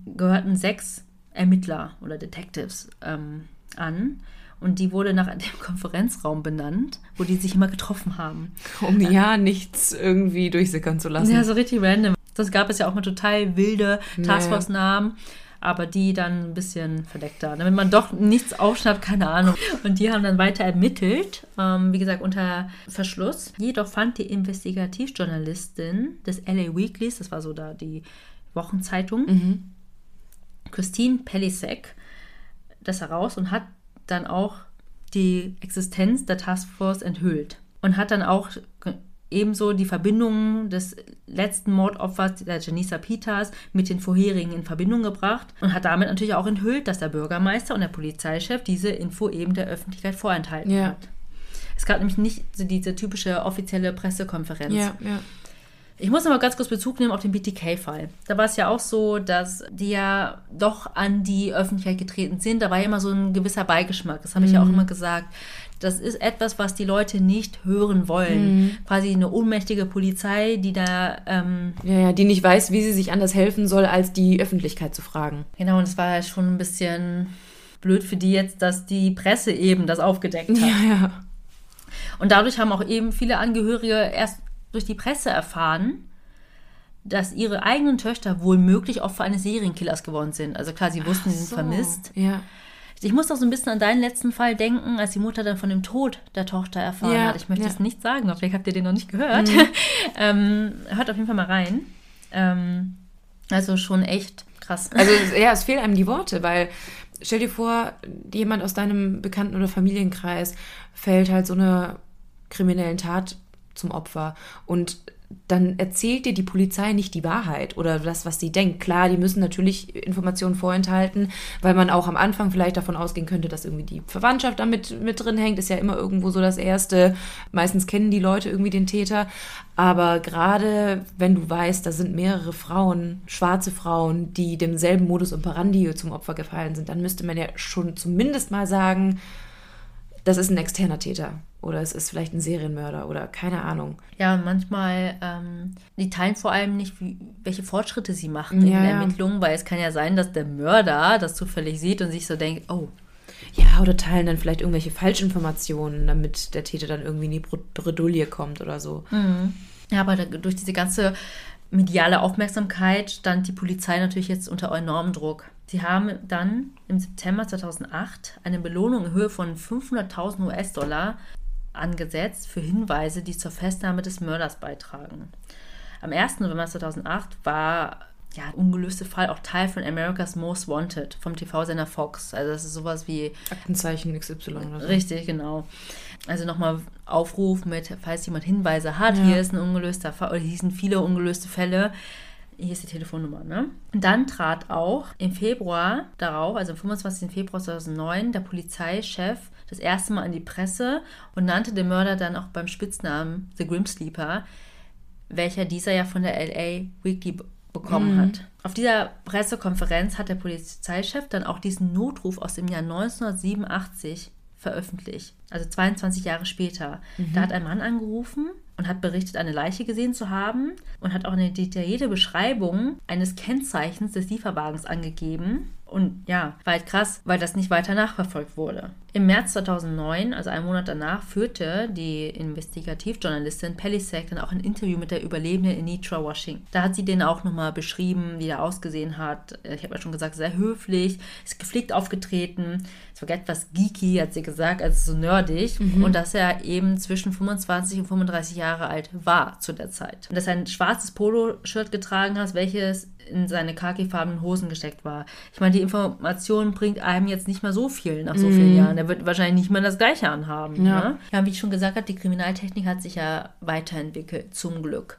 gehörten sechs Ermittler oder Detectives ähm, an. Und die wurde nach dem Konferenzraum benannt, wo die sich immer getroffen haben. Um ja nichts irgendwie durchsickern zu lassen. Ja, so richtig random. Das gab es ja auch mal total wilde Taskforce-Namen, aber die dann ein bisschen verdeckter, damit man doch nichts aufschnappt, keine Ahnung. Und die haben dann weiter ermittelt, ähm, wie gesagt, unter Verschluss. Jedoch fand die Investigativjournalistin des LA Weeklies, das war so da die Wochenzeitung, mhm. Christine Pelisek, das heraus und hat dann auch die Existenz der Taskforce enthüllt und hat dann auch ebenso die Verbindungen des letzten Mordopfers, der Janissa Peters, mit den vorherigen in Verbindung gebracht und hat damit natürlich auch enthüllt, dass der Bürgermeister und der Polizeichef diese Info eben der Öffentlichkeit vorenthalten ja. hat. Es gab nämlich nicht diese typische offizielle Pressekonferenz. Ja, ja. Ich muss mal ganz kurz Bezug nehmen auf den BTK-Fall. Da war es ja auch so, dass die ja doch an die Öffentlichkeit getreten sind. Da war ja immer so ein gewisser Beigeschmack. Das habe ich mhm. ja auch mhm. immer gesagt. Das ist etwas, was die Leute nicht hören wollen. Mhm. Quasi eine ohnmächtige Polizei, die da. Ähm, ja, ja, die nicht weiß, wie sie sich anders helfen soll, als die Öffentlichkeit zu fragen. Genau, und es war ja schon ein bisschen blöd für die jetzt, dass die Presse eben das aufgedeckt hat. Ja, ja. Und dadurch haben auch eben viele Angehörige erst durch die Presse erfahren, dass ihre eigenen Töchter wohl möglich Opfer eines Serienkillers geworden sind. Also klar, sie wussten, sie sind vermisst. Ja. Ich muss auch so ein bisschen an deinen letzten Fall denken, als die Mutter dann von dem Tod der Tochter erfahren ja, hat. Ich möchte es nicht sagen, aber vielleicht habt ihr den noch nicht gehört. Mhm. ähm, hört auf jeden Fall mal rein. Ähm, also schon echt krass. Also ja, es fehlen einem die Worte, weil stell dir vor, jemand aus deinem Bekannten- oder Familienkreis fällt halt so eine kriminellen Tat zum Opfer. Und dann erzählt dir die Polizei nicht die Wahrheit oder das, was sie denkt. Klar, die müssen natürlich Informationen vorenthalten, weil man auch am Anfang vielleicht davon ausgehen könnte, dass irgendwie die Verwandtschaft damit mit drin hängt. Ist ja immer irgendwo so das Erste. Meistens kennen die Leute irgendwie den Täter. Aber gerade wenn du weißt, da sind mehrere Frauen, schwarze Frauen, die demselben Modus operandi zum Opfer gefallen sind, dann müsste man ja schon zumindest mal sagen, das ist ein externer Täter oder es ist vielleicht ein Serienmörder oder keine Ahnung. Ja, manchmal, ähm, die teilen vor allem nicht, wie, welche Fortschritte sie machen ja, in den Ermittlungen, weil es kann ja sein, dass der Mörder das zufällig sieht und sich so denkt, oh. Ja, oder teilen dann vielleicht irgendwelche Falschinformationen, damit der Täter dann irgendwie in die Bredouille kommt oder so. Mhm. Ja, aber durch diese ganze mediale Aufmerksamkeit stand die Polizei natürlich jetzt unter enormem Druck. Sie haben dann im September 2008 eine Belohnung in Höhe von 500.000 US-Dollar angesetzt für Hinweise, die zur Festnahme des Mörders beitragen. Am 1. November 2008 war ja, ungelöste Fall auch Teil von America's Most Wanted vom TV-Sender Fox. Also das ist sowas wie Aktenzeichen XY oder so. Richtig, genau. Also nochmal Aufruf mit, falls jemand Hinweise hat, ja. hier ist ein ungelöster Fall, oder hier sind viele ungelöste Fälle. Hier ist die Telefonnummer, ne? Dann trat auch im Februar darauf, also am 25. Februar 2009, der Polizeichef das erste Mal an die Presse und nannte den Mörder dann auch beim Spitznamen The Grim Sleeper, welcher dieser ja von der LA Weekly bekommen hat. Auf dieser Pressekonferenz hat der Polizeichef dann auch diesen Notruf aus dem Jahr 1987 veröffentlicht. Also 22 Jahre später. Da hat ein Mann angerufen und hat berichtet, eine Leiche gesehen zu haben und hat auch eine detaillierte Beschreibung eines Kennzeichens des Lieferwagens angegeben. Und ja, war halt krass, weil das nicht weiter nachverfolgt wurde. Im März 2009, also einen Monat danach, führte die Investigativjournalistin Pelisack dann auch ein Interview mit der Überlebenden Anitra Washington. Da hat sie den auch nochmal beschrieben, wie er ausgesehen hat. Ich habe ja schon gesagt, sehr höflich, ist gepflegt aufgetreten, es war etwas geeky, hat sie gesagt, also so nerdig. Und dass er eben zwischen 25 und 35 Jahre alt war zu der Zeit. Und dass er ein schwarzes Poloshirt getragen hat, welches in seine khakifarbenen Hosen gesteckt war. Ich meine, die Information bringt einem jetzt nicht mehr so viel nach so vielen Jahren. Er wird wahrscheinlich nicht mehr das Gleiche anhaben. Ja. Ne? ja, wie ich schon gesagt habe, die Kriminaltechnik hat sich ja weiterentwickelt, zum Glück.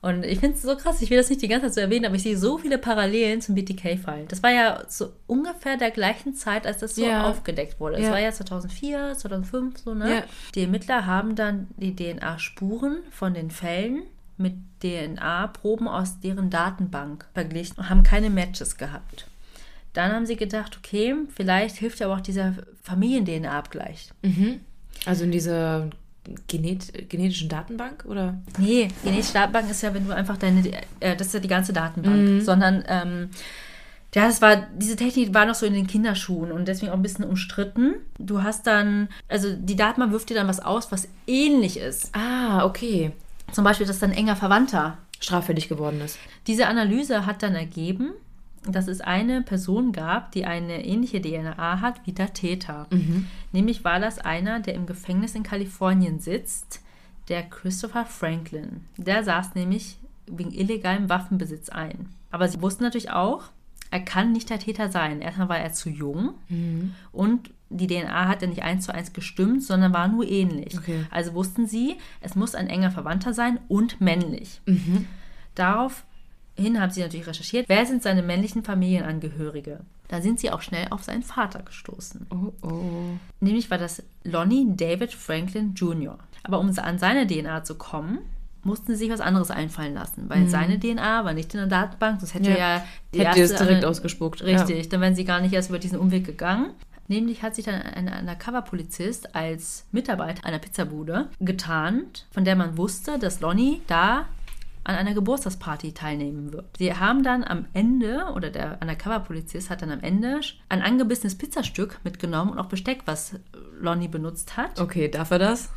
Und ich finde es so krass, ich will das nicht die ganze Zeit so erwähnen, aber ich sehe so viele Parallelen zum BTK-Fall. Das war ja so ungefähr der gleichen Zeit, als das so Ja. aufgedeckt wurde. Es Ja. war ja 2004, 2005, so, ne? Ja. Die Ermittler haben dann die DNA-Spuren von den Fällen mit DNA-Proben aus deren Datenbank verglichen und haben keine Matches gehabt. Dann haben sie gedacht, okay, vielleicht hilft ja aber auch dieser Familien-DNA-Abgleich. Also in dieser Genet genetischen Datenbank oder? Nee, genetische Datenbank ist ja, wenn du einfach deine, äh, das ist ja die ganze Datenbank, sondern ähm, ja, das war, diese Technik war noch so in den Kinderschuhen und deswegen auch ein bisschen umstritten. Du hast dann, also die Datenbank wirft dir dann was aus, was ähnlich ist. Ah, okay. Zum Beispiel, dass dann enger Verwandter. Straffällig geworden ist. Diese Analyse hat dann ergeben, dass es eine Person gab, die eine ähnliche DNA hat wie der Täter. Nämlich war das einer, der im Gefängnis in Kalifornien sitzt, der Christopher Franklin. Der saß nämlich wegen illegalem Waffenbesitz ein. Aber sie wussten natürlich auch, er kann nicht der Täter sein. Erstmal war er zu jung und die DNA hat ja nicht eins zu eins gestimmt, sondern war nur ähnlich. Okay. Also wussten sie, es muss ein enger Verwandter sein und männlich. Daraufhin haben sie natürlich recherchiert, wer sind seine männlichen Familienangehörige. Da sind sie auch schnell auf seinen Vater gestoßen. Oh, oh. Nämlich war das Lonnie David Franklin Jr. Aber um an seine DNA zu kommen, mussten sie sich was anderes einfallen lassen, weil seine DNA war nicht in der Datenbank, das hätte Ja. ja, die Hätte es erste- direkt ausgespuckt. Richtig, dann wären sie gar nicht erst über diesen Umweg gegangen. Nämlich hat sich dann ein Undercover-Polizist als Mitarbeiter einer Pizzabude getarnt, von der man wusste, dass Lonnie da an einer Geburtstagsparty teilnehmen wird. Sie haben dann am Ende, oder der Undercover-Polizist hat dann am Ende ein angebissenes Pizzastück mitgenommen und auch Besteck, was Lonnie benutzt hat. Ja. Okay, darf er das?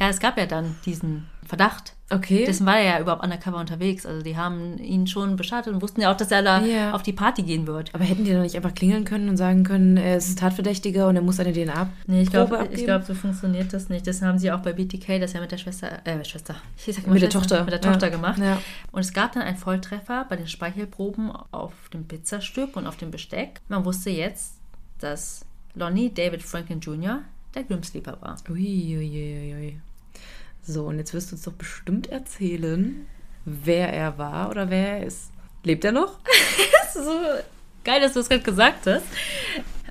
Ja, es gab ja dann diesen Verdacht. Okay. Dessen war er ja überhaupt undercover unterwegs. Also die haben ihn schon beschattet und wussten ja auch, dass er da Ja. auf die Party gehen wird. Aber hätten die doch nicht einfach klingeln können und sagen können, er ist Tatverdächtiger und er muss seine DNA Nee, ich glaube, glaub, so funktioniert das nicht. Das haben sie auch bei BTK, das ja mit der Schwester, äh, Schwester, ich sag immer Mit der Schwester, Tochter. mit der Ja. Tochter gemacht. Ja. Und es gab dann einen Volltreffer bei den Speichelproben auf dem Pizzastück und auf dem Besteck. Man wusste jetzt, dass Lonnie David Franklin Jr. der Grim Sleeper war. Ui, ui, ui. So, und jetzt wirst du uns doch bestimmt erzählen, wer er war oder wer er ist. Lebt er noch? So geil, dass du es gerade gesagt hast.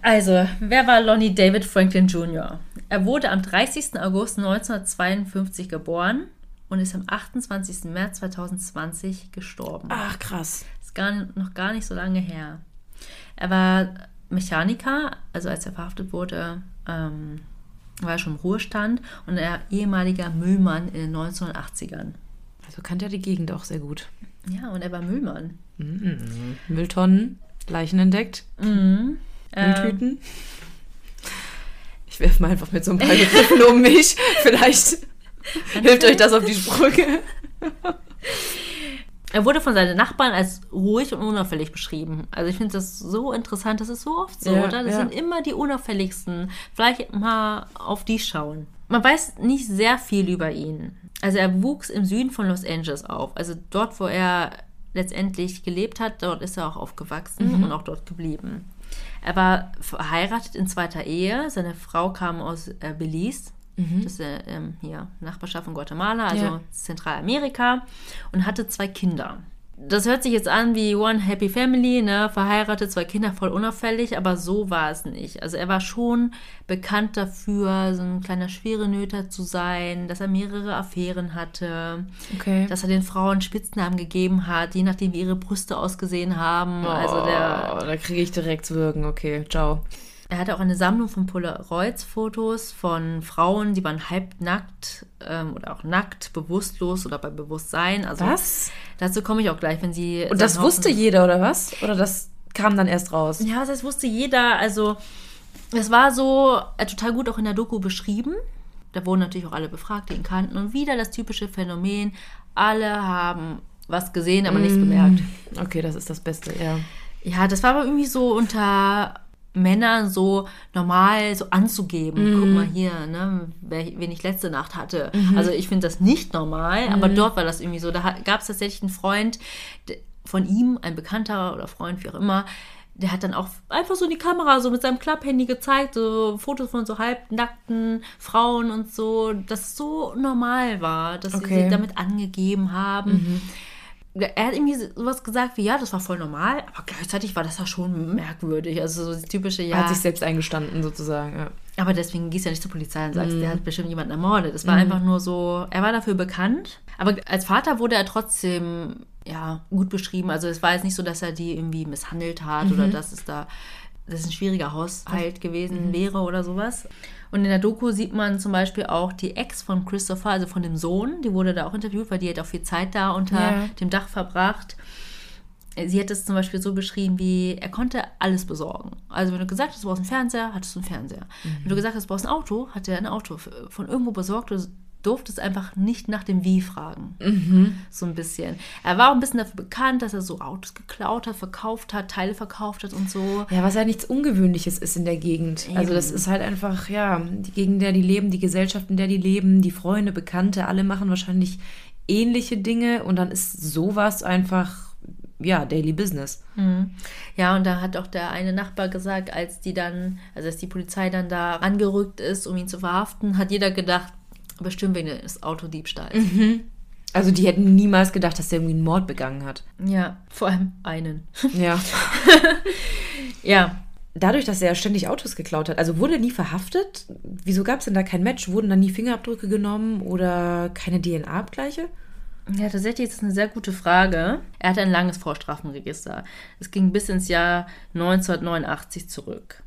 Also, wer war Lonnie David Franklin Jr.? Er wurde am 30. August 1952 geboren und ist am 28. März 2020 gestorben. Ach, krass. ist gar, noch gar nicht so lange her. Er war Mechaniker, also als er verhaftet wurde, ähm, war schon im Ruhestand und er ehemaliger Müllmann in den 1980ern. Also kannte er die Gegend auch sehr gut. Ja, und er war Müllmann. Mülltonnen, Leichen entdeckt, Mhm. Ähm, Mülltüten. Ich werfe mal einfach mit so ein paar Begriffen um mich. Vielleicht hilft euch das auf die Sprünge. Er wurde von seinen Nachbarn als ruhig und unauffällig beschrieben. Also ich finde das so interessant, das ist so oft so, Ja, oder? Das ja. sind immer die unauffälligsten. Vielleicht mal auf die schauen. Man weiß nicht sehr viel über ihn. Also er wuchs im Süden von Los Angeles auf. Also dort, wo er letztendlich gelebt hat, dort ist er auch aufgewachsen Mhm. und auch dort geblieben. Er war verheiratet in zweiter Ehe. Seine Frau kam aus äh, Belize. Das ist äh, ähm, hier Nachbarschaft von Guatemala, also Mhm. Ja. Zentralamerika, und hatte zwei Kinder. das hört sich jetzt an wie One Happy Family, ne? Verheiratet, zwei Kinder, voll unauffällig, aber so war es nicht. Also er war schon bekannt dafür, so ein kleiner Schwerenöter zu sein, dass er mehrere Affären hatte, Okay. dass er den Frauen Spitznamen gegeben hat, je nachdem wie ihre Brüste ausgesehen haben. Also der, oh, da kriege ich direkt zu wirken. Okay, ciao. Er hatte auch eine Sammlung von Polaroids-Fotos von Frauen, die waren halbnackt ähm, oder auch nackt, bewusstlos oder bei Bewusstsein. Also Was? dazu komme ich auch gleich, wenn sie. Und das wusste jeder, oder was? Oder das kam dann erst raus? Ja, das wusste jeder. Also, es war so äh, total gut auch in der Doku beschrieben. Da wurden natürlich auch alle befragt, die ihn kannten. Und wieder das typische Phänomen: alle haben was gesehen, aber nichts bemerkt. Okay, das ist das Beste, ja. Ja, das war aber irgendwie so unter Männern so normal so anzugeben. Guck mal hier, ne, wen ich letzte Nacht hatte. Also ich finde das nicht normal, aber dort war das irgendwie so. Da gab es tatsächlich einen Freund von ihm, ein Bekannter oder Freund, wie auch immer, der hat dann auch einfach so in die Kamera so mit seinem Klapphandy gezeigt, so Fotos von so halbnackten Frauen und so, dass es so normal war, dass sie Okay. sich damit angegeben haben. Er hat irgendwie sowas gesagt wie, ja, das war voll normal, aber gleichzeitig war das ja schon merkwürdig. Also so die typische, Er ja. hat sich selbst eingestanden, sozusagen, ja. Aber deswegen gehst du ja nicht zur Polizei und sagst, der hat bestimmt jemanden ermordet. Es war einfach nur so, er war dafür bekannt. Aber als Vater wurde er trotzdem, ja, gut beschrieben. Also es war jetzt nicht so, dass er die irgendwie misshandelt hat oder dass es da, dass es ein schwieriger Haushalt gewesen wäre oder sowas. Und in der Doku sieht man zum Beispiel auch die Ex von Christopher, also von dem Sohn, die wurde da auch interviewt, weil die hat auch viel Zeit da unter Ja. dem Dach verbracht. Sie hat es zum Beispiel so beschrieben, wie er konnte alles besorgen. Also wenn du gesagt hast, du brauchst einen Fernseher, hattest du einen Fernseher. Wenn du gesagt hast, du brauchst ein Auto, hat er ein Auto von irgendwo besorgt. Du durftest einfach nicht nach dem Wie fragen. So ein bisschen. Er war auch ein bisschen dafür bekannt, dass er so Autos geklaut hat, verkauft hat, Teile verkauft hat und so. Ja, was ja nichts Ungewöhnliches ist in der Gegend. Also das Eben. ist halt einfach, ja, die Gegend, in der die leben, die Gesellschaft, in der die leben, die Freunde, Bekannte, alle machen wahrscheinlich ähnliche Dinge und dann ist sowas einfach, ja, Daily Business. Ja, und da hat auch der eine Nachbar gesagt, als die dann, also als die Polizei dann da rangerückt ist, um ihn zu verhaften, hat jeder gedacht, bestimmt wegen des Autodiebstahls. Also die hätten niemals gedacht, dass der irgendwie einen Mord begangen hat. Ja, vor allem einen. Ja. Ja, Dadurch, dass er ständig Autos geklaut hat, also wurde er nie verhaftet? Wieso gab es denn da kein Match? Wurden dann nie Fingerabdrücke genommen oder keine DNA-Abgleiche? Ja, tatsächlich ist das eine sehr gute Frage. Er hatte ein langes Vorstrafenregister. Es ging bis ins Jahr 1989 zurück.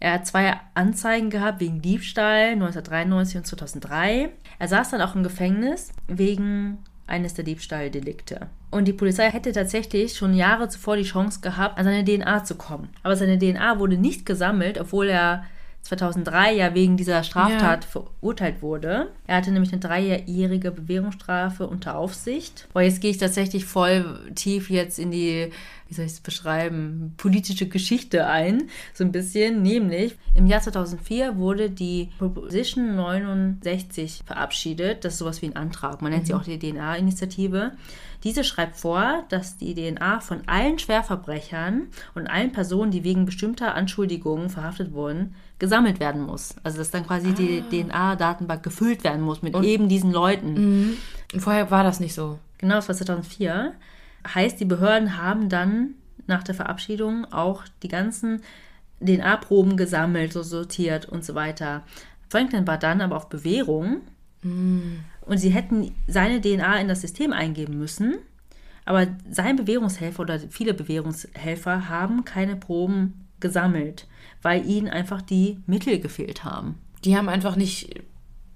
Er hat zwei Anzeigen gehabt wegen Diebstahl 1993 und 2003. Er saß dann auch im Gefängnis wegen eines der Diebstahldelikte. Und die Polizei hätte tatsächlich schon Jahre zuvor die Chance gehabt, an seine DNA zu kommen. Aber seine DNA wurde nicht gesammelt, obwohl er 2003 ja wegen dieser Straftat verurteilt wurde. Er hatte nämlich eine dreijährige Bewährungsstrafe unter Aufsicht. Boah, jetzt gehe ich tatsächlich voll tief jetzt in die, wie soll ich es beschreiben, politische Geschichte ein, so ein bisschen. Nämlich im Jahr 2004 wurde die Proposition 69 verabschiedet. Das ist sowas wie ein Antrag. Man nennt sie auch die DNA-Initiative. Diese schreibt vor, dass die DNA von allen Schwerverbrechern und allen Personen, die wegen bestimmter Anschuldigungen verhaftet wurden, gesammelt werden muss. Also dass dann quasi die DNA-Datenbank gefüllt werden muss mit eben diesen Leuten. Und vorher war das nicht so. Genau, das war 2004. Heißt, die Behörden haben dann nach der Verabschiedung auch die ganzen DNA-Proben gesammelt, so sortiert und so weiter. Franklin war dann aber auf Bewährung und sie hätten seine DNA in das System eingeben müssen. Aber sein Bewährungshelfer oder viele Bewährungshelfer haben keine Proben gesammelt, weil ihnen einfach die Mittel gefehlt haben. Die haben einfach nicht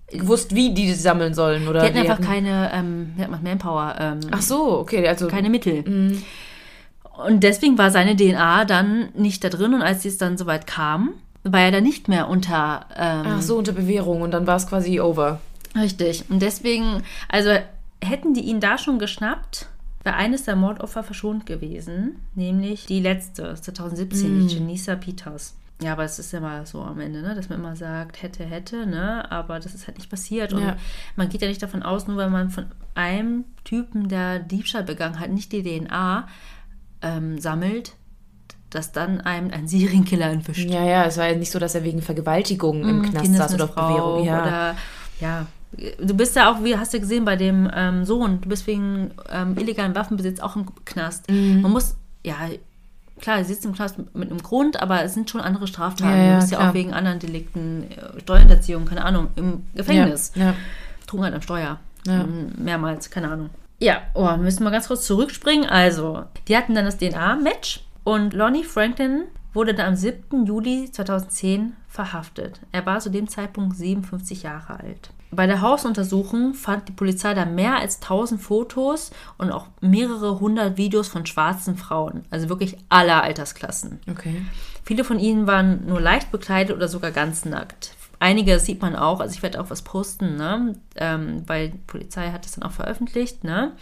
gewusst, wie die sammeln sollen. Oder Die hatten die einfach hatten- keine, ähm, Manpower, ähm, Ach so, okay, also keine Mittel. Und deswegen war seine DNA dann nicht da drin und als es dann soweit kam, war er dann nicht mehr unter. Ähm, Ach so unter Bewährung und dann war es quasi over. Richtig. Und deswegen, also hätten die ihn da schon geschnappt, wäre eines der Mordopfer verschont gewesen, nämlich die letzte, 2017, die Janissa Peters. Ja, aber es ist ja mal so am Ende, ne, dass man immer sagt, hätte, hätte, ne, aber das ist halt nicht passiert. Und Ja. man geht ja nicht davon aus, nur weil man von einem Typen, der Diebstahl begangen hat, nicht die DNA ähm, sammelt, dass dann einem ein Serienkiller entwischt. Ja, ja, es war ja nicht so, dass er wegen Vergewaltigung im Mhm, Knast saß oder auf Bewährung. Ja. Oder, ja, Du bist ja auch, wie hast du gesehen bei dem ähm, Sohn, du bist wegen ähm, illegalen Waffenbesitz auch im Knast. Mhm. Man muss, ja, klar, er sitzt im Knast mit einem Grund, aber es sind schon andere Straftaten. Ja, ja, du bist ja klar. auch wegen anderen Delikten, äh, Steuerhinterziehung, keine Ahnung, im Gefängnis. Ja, ja. Trunkenheit am Steuer. Ja. Mehrmals, keine Ahnung. Ja, oh, müssen wir ganz kurz zurückspringen. Also, die hatten dann das DNA-Match und Lonnie Franklin wurde dann am 7. Juli 2010 verhaftet. Er war zu dem Zeitpunkt 57 Jahre alt. Bei der Hausuntersuchung fand die Polizei da mehr als 1000 Fotos und auch mehrere hundert Videos von schwarzen Frauen. Also wirklich aller Altersklassen. Okay. Viele von ihnen waren nur leicht bekleidet oder sogar ganz nackt. Einige sieht man auch, also ich werde auch was posten, ne? ähm, weil die Polizei hat das dann auch veröffentlicht, ne?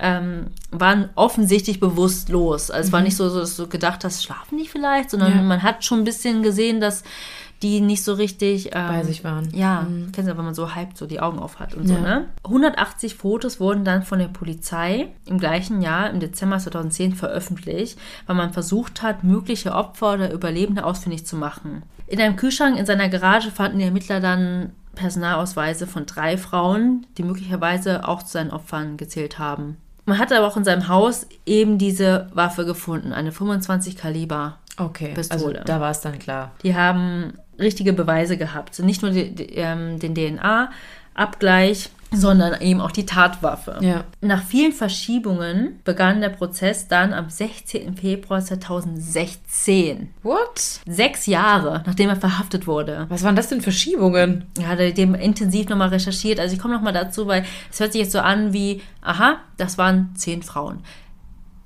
ähm, waren offensichtlich bewusstlos. Also es war nicht so, so, dass du gedacht hast, schlafen die vielleicht, sondern Ja. man hat schon ein bisschen gesehen, dass die nicht so richtig ähm, Bei sich waren. Ja, kennst du, wenn man so halb so die Augen auf hat und so, Ja. ne? 180 Fotos wurden dann von der Polizei im gleichen Jahr, im Dezember 2010, veröffentlicht, weil man versucht hat, mögliche Opfer oder Überlebende ausfindig zu machen. In einem Kühlschrank in seiner Garage fanden die Ermittler dann Personalausweise von drei Frauen, die möglicherweise auch zu seinen Opfern gezählt haben. Man hat aber auch in seinem Haus eben diese Waffe gefunden, eine 25 Kaliber Okay. Pistole. Also da war es dann klar. die haben richtige Beweise gehabt. Nicht nur die, die, ähm, den DNA-Abgleich, sondern eben auch die Tatwaffe. Ja. Nach vielen Verschiebungen begann der Prozess dann am 16. Februar 2016. What? Sechs Jahre, nachdem er verhaftet wurde. Was waren das denn für Schiebungen? Er hatte dem intensiv nochmal recherchiert. Also ich komme nochmal dazu, weil es hört sich jetzt so an wie, aha, das waren zehn Frauen.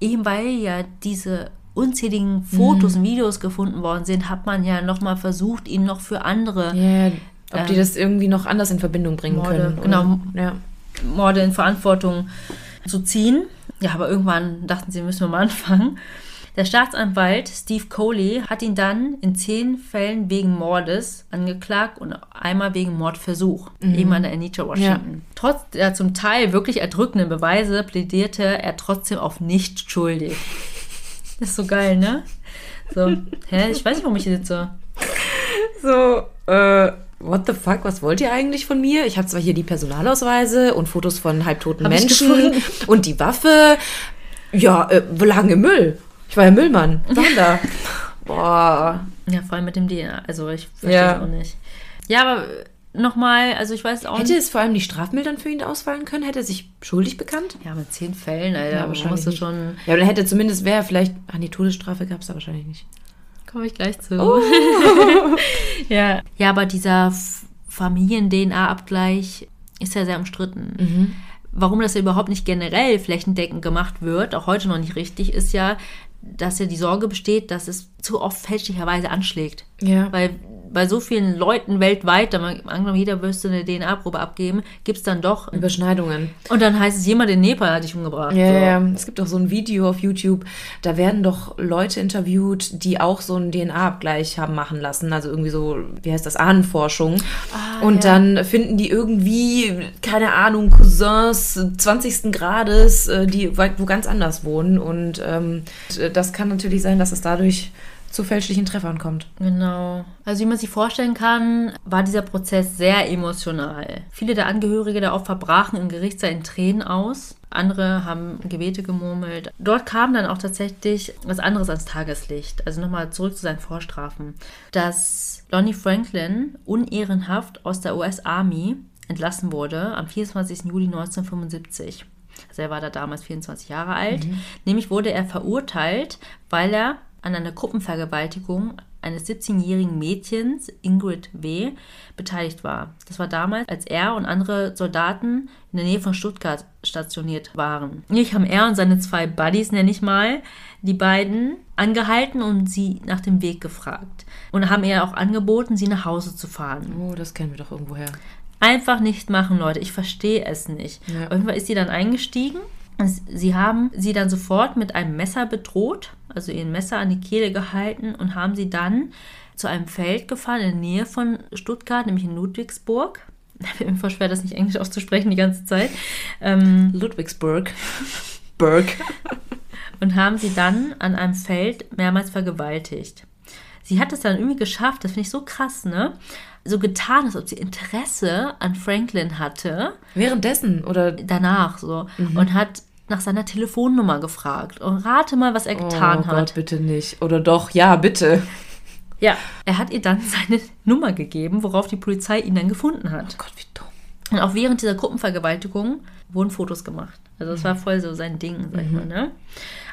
Eben weil ja diese unzähligen Fotos und Videos gefunden worden sind, hat man ja nochmal versucht, ihn noch für andere Ja, ob die das irgendwie noch anders in Verbindung bringen Morde, können. oder- genau. Ja. Morde in Verantwortung zu ziehen. Ja, aber irgendwann dachten sie, müssen wir mal anfangen. Der Staatsanwalt Steve Coley hat ihn dann in zehn Fällen wegen Mordes angeklagt und einmal wegen Mordversuch, eben an der Anita Washington. Trotz der zum Teil wirklich erdrückenden Beweise plädierte er trotzdem auf nicht schuldig. Das ist so geil, ne? So, hä, ich weiß nicht, warum ich hier sitze. So, äh, what the fuck, was wollt ihr eigentlich von mir? Ich habe zwar hier die Personalausweise und Fotos von halbtoten Hab Menschen und die Waffe. Ja, äh, wo lagen im Müll? Ich war ja Müllmann. Waren da. Boah. Ja, vor allem mit dem DNA. Also ich verstehe Ja. es auch nicht. Ja, aber nochmal, also ich weiß auch Hätte nicht. es vor allem die Strafmildern für ihn ausfallen können? Hätte er sich schuldig bekannt? Ja, mit zehn Fällen, Alter, Ja, wahrscheinlich musst du nicht. schon. Ja, oder hätte zumindest, wäre vielleicht, an die Todesstrafe gab es da wahrscheinlich nicht. Komme ich gleich zu. Oh. ja. ja, aber dieser Familien-DNA-Abgleich ist ja sehr umstritten. Mhm. Warum das ja überhaupt nicht generell flächendeckend gemacht wird, auch heute noch nicht richtig, ist ja, dass ja die Sorge besteht, dass es zu oft fälschlicherweise anschlägt. Ja. Weil bei so vielen Leuten weltweit, da man angenommen, jeder müsste eine DNA-Probe abgeben, gibt es dann doch. Überschneidungen. Und dann heißt es, jemand in Nepal hat dich umgebracht. Ja, so. ja, es gibt auch so ein Video auf YouTube, da werden doch Leute interviewt, die auch so einen DNA-Abgleich haben machen lassen, also irgendwie so, wie heißt das, Ahnenforschung. und ja. dann finden die irgendwie, keine Ahnung, Cousins 20. Grades, äh, die wo ganz anders wohnen. Und ähm, das kann natürlich sein, dass es dadurch zu fälschlichen Treffern kommt. Genau. Also wie man sich vorstellen kann, war dieser Prozess sehr emotional. Viele der Angehörige der Opfer brachen im Gerichtssaal in Tränen aus. Andere haben Gebete gemurmelt. Dort kam dann auch tatsächlich was anderes ans Tageslicht. Also nochmal zurück zu seinen Vorstrafen. Dass Lonnie Franklin unehrenhaft aus der US Army entlassen wurde am 24. Juli 1975. Also er war da damals 24 Jahre alt. Nämlich wurde er verurteilt, weil er an einer Gruppenvergewaltigung eines 17-jährigen Mädchens, Ingrid W., beteiligt war. Das war damals, als er und andere Soldaten in der Nähe von Stuttgart stationiert waren. Nämlich haben er und seine zwei Buddies, nenne ich mal, die beiden angehalten und sie nach dem Weg gefragt. Und haben ihr auch angeboten, sie nach Hause zu fahren. Oh, das kennen wir doch irgendwoher. Einfach nicht machen, Leute. Ich verstehe es nicht. Ja. Auf jeden Fall ist sie dann eingestiegen. Sie haben sie dann sofort mit einem Messer bedroht, also ihr Messer an die Kehle gehalten und haben sie dann zu einem Feld gefahren in der Nähe von Stuttgart, nämlich in Ludwigsburg. Fällt mir voll schwer, das nicht Englisch auszusprechen die ganze Zeit. Ähm, Ludwigsburg. Burg. und haben sie dann an einem Feld mehrmals vergewaltigt. sie hat es dann irgendwie geschafft, das finde ich so krass, ne? So getan, als ob sie Interesse an Franklin hatte. Währenddessen oder danach so. Und hat nach seiner Telefonnummer gefragt. Und rate mal, was er getan oh hat. Gott, bitte nicht. Oder doch, ja, bitte. Ja, er hat ihr dann seine Nummer gegeben, worauf die Polizei ihn dann gefunden hat. Oh Gott, wie dumm. Und auch während dieser Gruppenvergewaltigung wurden Fotos gemacht. Also das war voll so sein Ding, sag ich mal. Ne?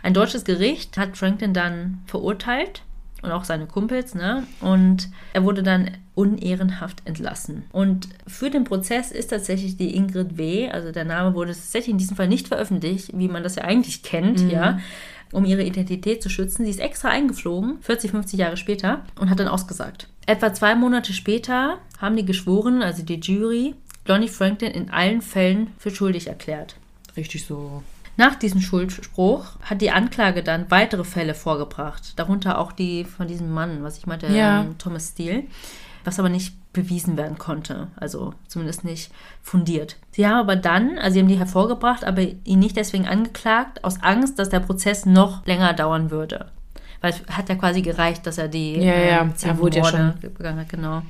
Ein deutsches Gericht hat Franklin dann verurteilt und auch seine Kumpels, ne? Und er wurde dann unehrenhaft entlassen. Und für den Prozess ist tatsächlich die Ingrid W., also der Name wurde tatsächlich in diesem Fall nicht veröffentlicht, wie man das ja eigentlich kennt, ja, um ihre Identität zu schützen. Sie ist extra eingeflogen, 40, 50 Jahre später, und hat dann ausgesagt. Etwa zwei Monate später haben die Geschworenen, also die Jury, Lonnie Franklin in allen Fällen für schuldig erklärt. Richtig so. Nach diesem Schuldspruch hat die Anklage dann weitere Fälle vorgebracht, darunter auch die von diesem Mann, was ich meinte, Ja. ähm, Thomas Steele, was aber nicht bewiesen werden konnte, also zumindest nicht fundiert. Sie haben aber dann, also sie haben die hervorgebracht, aber ihn nicht deswegen angeklagt, aus Angst, dass der Prozess noch länger dauern würde. Weil es hat ja quasi gereicht, dass er die Ja, ja, ähm, er wurde ja Morde begangen hat, genau.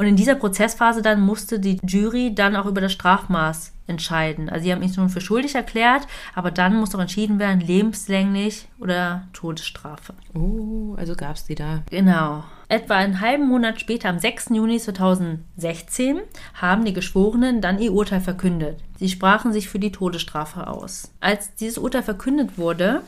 Und in dieser Prozessphase dann musste die Jury dann auch über das Strafmaß entscheiden. Also sie haben ihn schon für schuldig erklärt, aber dann muss auch entschieden werden, lebenslänglich oder Todesstrafe. Oh, also gab es die da. Genau. Etwa einen halben Monat später, am 6. Juni 2016, haben die Geschworenen dann ihr Urteil verkündet. Sie sprachen sich für die Todesstrafe aus. Als dieses Urteil verkündet wurde,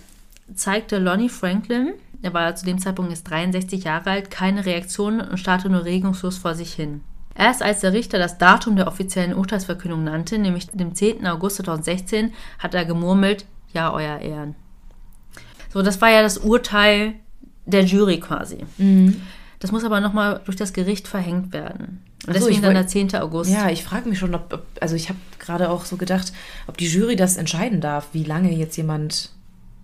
zeigte Lonnie Franklin, er war zu dem Zeitpunkt jetzt 63 Jahre alt, keine Reaktion und starrte nur regungslos vor sich hin. Erst als der Richter das Datum der offiziellen Urteilsverkündung nannte, nämlich dem 10. August 2016, hat er gemurmelt, ja, euer Ehren. So, das war ja das Urteil der Jury quasi. Das muss aber nochmal durch das Gericht verhängt werden. Und so, deswegen ich dann der 10. August. Ja, ich frage mich schon, ob, ob also ich habe gerade auch so gedacht, ob die Jury das entscheiden darf, wie lange jetzt jemand.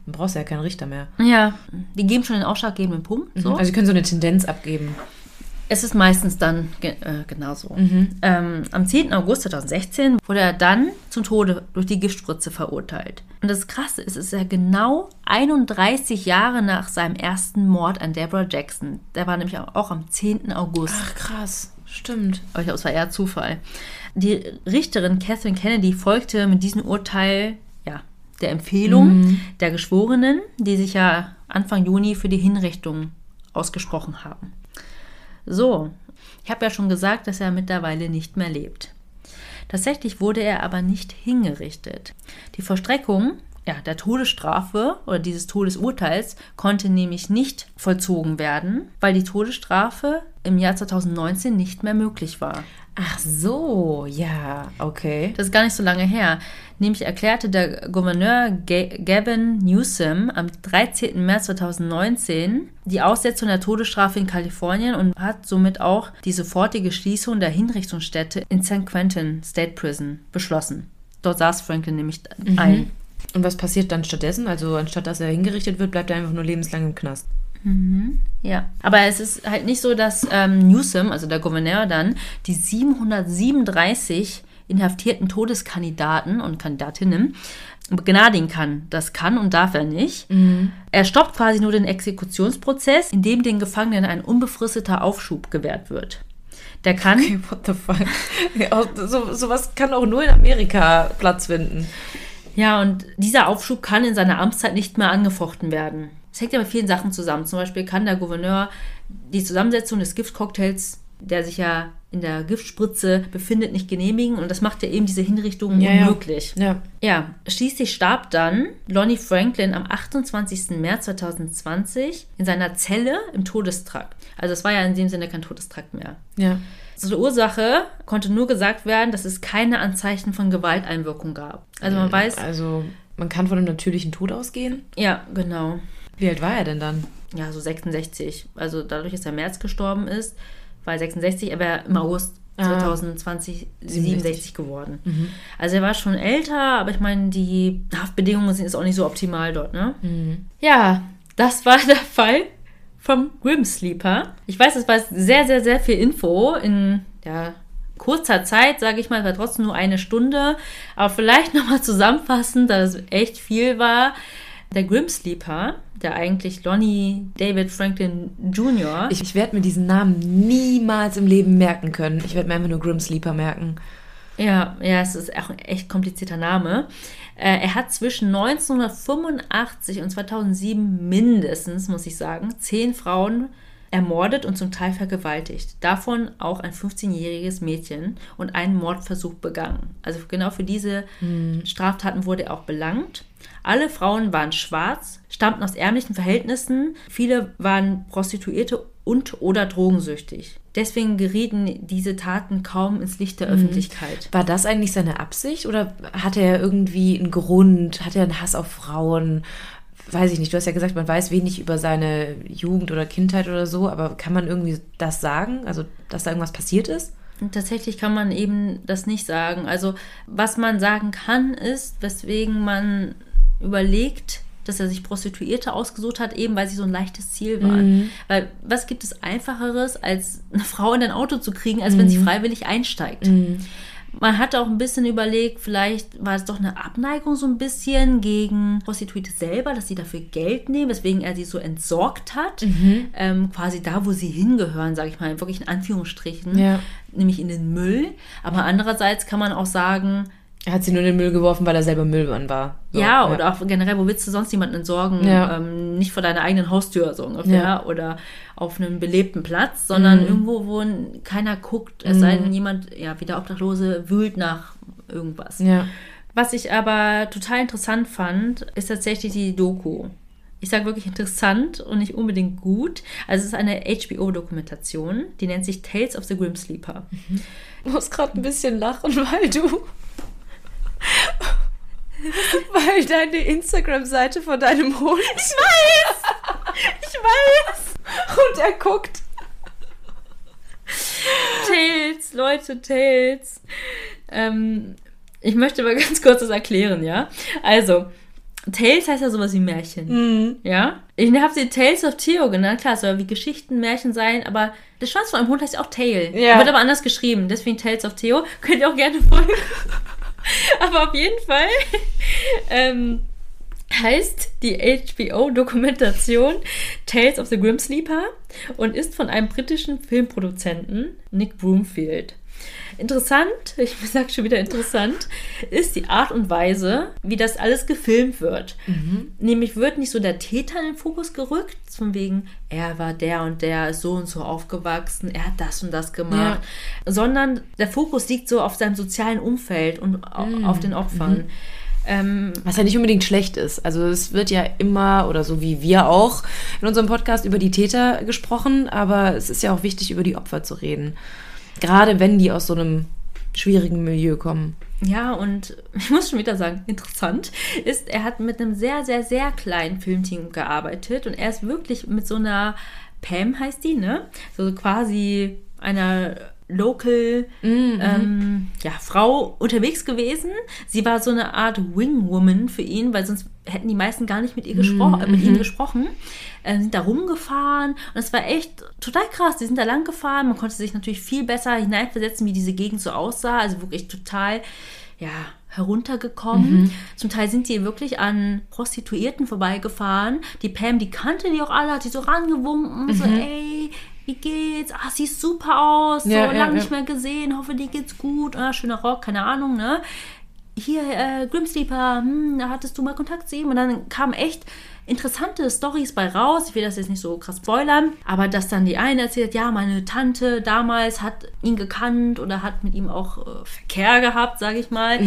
Dann brauchst du ja keinen Richter mehr. ja, die geben schon den ausschlaggebenden Punkt. So. Also sie können so eine Tendenz abgeben. Es ist meistens dann ge äh, genauso. Ähm, am 10. August 2016 wurde er dann zum Tode durch die Giftspritze verurteilt. Und das Krasse ist, es ist ja genau 31 Jahre nach seinem ersten Mord an Deborah Jackson. Der war nämlich auch am 10. August. Ach krass, stimmt. Aber ich glaube, es war eher Zufall. Die Richterin Catherine Kennedy folgte mit diesem Urteil der Empfehlung der Geschworenen, die sich ja Anfang Juni für die Hinrichtung ausgesprochen haben. So, ich habe ja schon gesagt, dass er mittlerweile nicht mehr lebt. Tatsächlich wurde er aber nicht hingerichtet. Die Vollstreckung ja, der Todesstrafe oder dieses Todesurteils konnte nämlich nicht vollzogen werden, weil die Todesstrafe im Jahr 2019 nicht mehr möglich war. Ach so, ja, okay. Das ist gar nicht so lange her. Nämlich erklärte der Gouverneur Ga- Gavin Newsom am 13. März 2019 die Aussetzung der Todesstrafe in Kalifornien und hat somit auch die sofortige Schließung der Hinrichtungsstätte in San Quentin State Prison beschlossen. Dort saß Franklin nämlich ein. Und was passiert dann stattdessen? Also anstatt dass er hingerichtet wird, bleibt er einfach nur lebenslang im Knast. Ja, aber es ist halt nicht so, dass ähm, Newsom, also der Gouverneur dann, die 737 inhaftierten Todeskandidaten und Kandidatinnen begnadigen kann. Das kann und darf er nicht. Er stoppt quasi nur den Exekutionsprozess, indem den Gefangenen ein unbefristeter Aufschub gewährt wird. Der kann, Okay, what the fuck? So, sowas kann auch nur in Amerika Platz finden. ja, und dieser Aufschub kann in seiner Amtszeit nicht mehr angefochten werden. Es hängt ja mit vielen Sachen zusammen. Zum Beispiel kann der Gouverneur die Zusammensetzung des Giftcocktails, der sich ja in der Giftspritze befindet, nicht genehmigen. Und das macht ja eben diese Hinrichtung Ja, ja. unmöglich. Ja. Ja, schließlich starb dann Lonnie Franklin am 28. März 2020 in seiner Zelle im Todestrakt. Also es war ja in dem Sinne kein Todestrakt mehr. Ja. Zur Ursache konnte nur gesagt werden, dass es keine Anzeichen von Gewalteinwirkung gab. Also man weiß, Also, man kann von einem natürlichen Tod ausgehen. ja, genau. Wie alt war er denn dann? Ja, so 66. Also dadurch, dass er im März gestorben ist, war er 66, er wäre im August Ah. 2020 67, 67 geworden. Also er war schon älter, aber ich meine, die Haftbedingungen sind jetzt auch nicht so optimal dort, ne? Ja, das war der Fall vom Grim Sleeper. Ich weiß, es war sehr, sehr, sehr viel Info in ja, kurzer Zeit, sage ich mal, es war trotzdem nur eine Stunde. Aber vielleicht nochmal zusammenfassend, da es echt viel war. Der Grim Sleeper, der eigentlich Lonnie David Franklin Jr. Ich, ich werde mir diesen Namen niemals im Leben merken können. Ich werde mir einfach nur Grim Sleeper merken. Ja, ja, es ist auch ein echt komplizierter Name. Äh, er hat zwischen 1985 und 2007 mindestens, muss ich sagen, zehn Frauen ermordet und zum Teil vergewaltigt. Davon auch ein 15-jähriges Mädchen und einen Mordversuch begangen. Also genau für diese Hm. Straftaten wurde er auch belangt. Alle Frauen waren schwarz, stammten aus ärmlichen Verhältnissen. Viele waren Prostituierte und oder drogensüchtig. Deswegen gerieten diese Taten kaum ins Licht der Öffentlichkeit. War das eigentlich seine Absicht oder hatte er irgendwie einen Grund? Hat er einen Hass auf Frauen? Weiß ich nicht. Du hast ja gesagt, man weiß wenig über seine Jugend oder Kindheit oder so, aber kann man irgendwie das sagen? Also, dass da irgendwas passiert ist? Und tatsächlich kann man eben das nicht sagen. Also, was man sagen kann, ist, weswegen man überlegt, dass er sich Prostituierte ausgesucht hat, eben weil sie so ein leichtes Ziel waren. Weil was gibt es einfacheres, als eine Frau in ein Auto zu kriegen, als wenn sie freiwillig einsteigt? Man hat auch ein bisschen überlegt, vielleicht war es doch eine Abneigung so ein bisschen gegen Prostituierte selber, dass sie dafür Geld nehmen, weswegen er sie so entsorgt hat. Ähm, quasi da, wo sie hingehören, sage ich mal, wirklich in Anführungsstrichen, Ja. nämlich in den Müll. Aber andererseits kann man auch sagen, Er hat sie nur in den Müll geworfen, weil er selber Müllmann war. So, ja, oder auch generell, wo willst du sonst jemanden entsorgen? Ja. Ähm, nicht vor deiner eigenen Haustür so ungefähr Ja. oder auf einem belebten Platz, sondern Mhm. irgendwo, wo keiner guckt, es sei denn, jemand, ja, wie der Obdachlose, wühlt nach irgendwas. Ja. Was ich aber total interessant fand, ist tatsächlich die Doku. Ich sage wirklich interessant und nicht unbedingt gut. Also es ist eine HBO-Dokumentation, die nennt sich Tales of the Grim Sleeper. Ich muss gerade ein bisschen lachen, weil du. weil deine Instagram-Seite von deinem Hund. Ich weiß! Ich weiß! Und er guckt. Tales, Leute, Tales. Ähm, ich möchte mal ganz kurz das erklären, ja? Also, Tales heißt ja sowas wie Märchen. Ja? Ich habe sie Tales of Theo genannt. Klar, es soll wie Geschichten, Märchen sein, aber der Schwanz von einem Hund heißt ja auch Tail. Ja. Wird aber anders geschrieben. Deswegen Tales of Theo. Könnt ihr auch gerne folgen. aber auf jeden Fall ähm, heißt die HBO-Dokumentation Tales of the Grim Sleeper und ist von einem britischen Filmproduzenten, Nick Broomfield. Interessant, ich sag schon wieder interessant, ist die Art und Weise, wie das alles gefilmt wird. Nämlich wird nicht so der Täter in den Fokus gerückt, von wegen, er war der und der, ist so und so aufgewachsen, er hat das und das gemacht, sondern der Fokus liegt so auf seinem sozialen Umfeld und au- auf den Opfern. Ähm, Was ja nicht unbedingt schlecht ist. Also es wird ja immer, oder so wie wir auch in unserem Podcast über die Täter gesprochen, aber es ist ja auch wichtig, über die Opfer zu reden. Gerade wenn die aus so einem schwierigen Milieu kommen. Ja, und ich muss schon wieder sagen, interessant ist, er hat mit einem sehr, sehr, sehr kleinen Filmteam gearbeitet und er ist wirklich mit so einer Pam heißt die, ne? So quasi einer Local ähm, ja, Frau unterwegs gewesen. Sie war so eine Art Wingwoman für ihn, weil sonst hätten die meisten gar nicht mit ihr gespro äh, mit ihm gesprochen. Äh, sind da rumgefahren und es war echt total krass. Die sind da lang gefahren. Man konnte sich natürlich viel besser hineinversetzen, wie diese Gegend so aussah. Also wirklich total, ja, heruntergekommen. Zum Teil sind die wirklich an Prostituierten vorbeigefahren. Die Pam, die kannte die auch alle, hat sie so rangewunken, so, ey, wie geht's? Ah, siehst super aus, so Ja, lange nicht mehr gesehen, hoffe, dir geht's gut, ah, schöner Rock, keine Ahnung, ne? Hier, äh, Grim Sleeper, hm, da hattest du mal Kontakt zu ihm und dann kamen echt interessante Stories bei raus. Ich will das jetzt nicht so krass spoilern, aber dass dann die eine erzählt, ja, meine Tante damals hat ihn gekannt oder hat mit ihm auch äh, Verkehr gehabt, sage ich mal.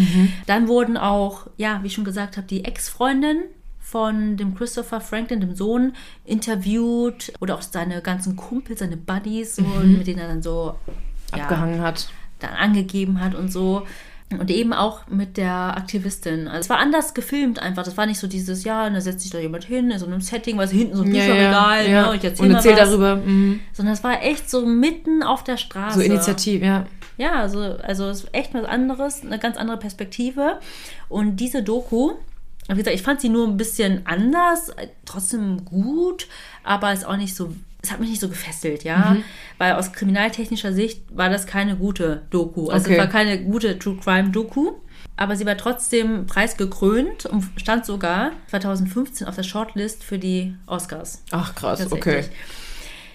Dann wurden auch, ja, wie ich schon gesagt habe, die Ex-Freundin von dem Christopher Franklin, dem Sohn, interviewt oder auch seine ganzen Kumpels, seine Buddies, so, mit denen er dann so ja, Abgehangen hat. dann angegeben hat und so. Und eben auch mit der Aktivistin. Also es war anders gefilmt einfach. Das war nicht so dieses, ja, da setzt sich da jemand hin in so einem Setting, weil hinten so ein Bücherregal, ja. ne, und ich erzähl Und erzähl darüber. Mhm. Sondern es war echt so mitten auf der Straße. So Initiativ, ja. Ja, also, also es ist echt was anderes, eine ganz andere Perspektive. Und diese Doku, wie gesagt, ich fand sie nur ein bisschen anders, trotzdem gut, aber ist auch nicht so, es hat mich nicht so gefesselt, ja. Mhm. Weil aus kriminaltechnischer Sicht war das keine gute Doku. Also Okay. es war keine gute True Crime Doku. aber sie war trotzdem preisgekrönt und stand sogar 2015 auf der Shortlist für die Oscars. Ach krass, okay.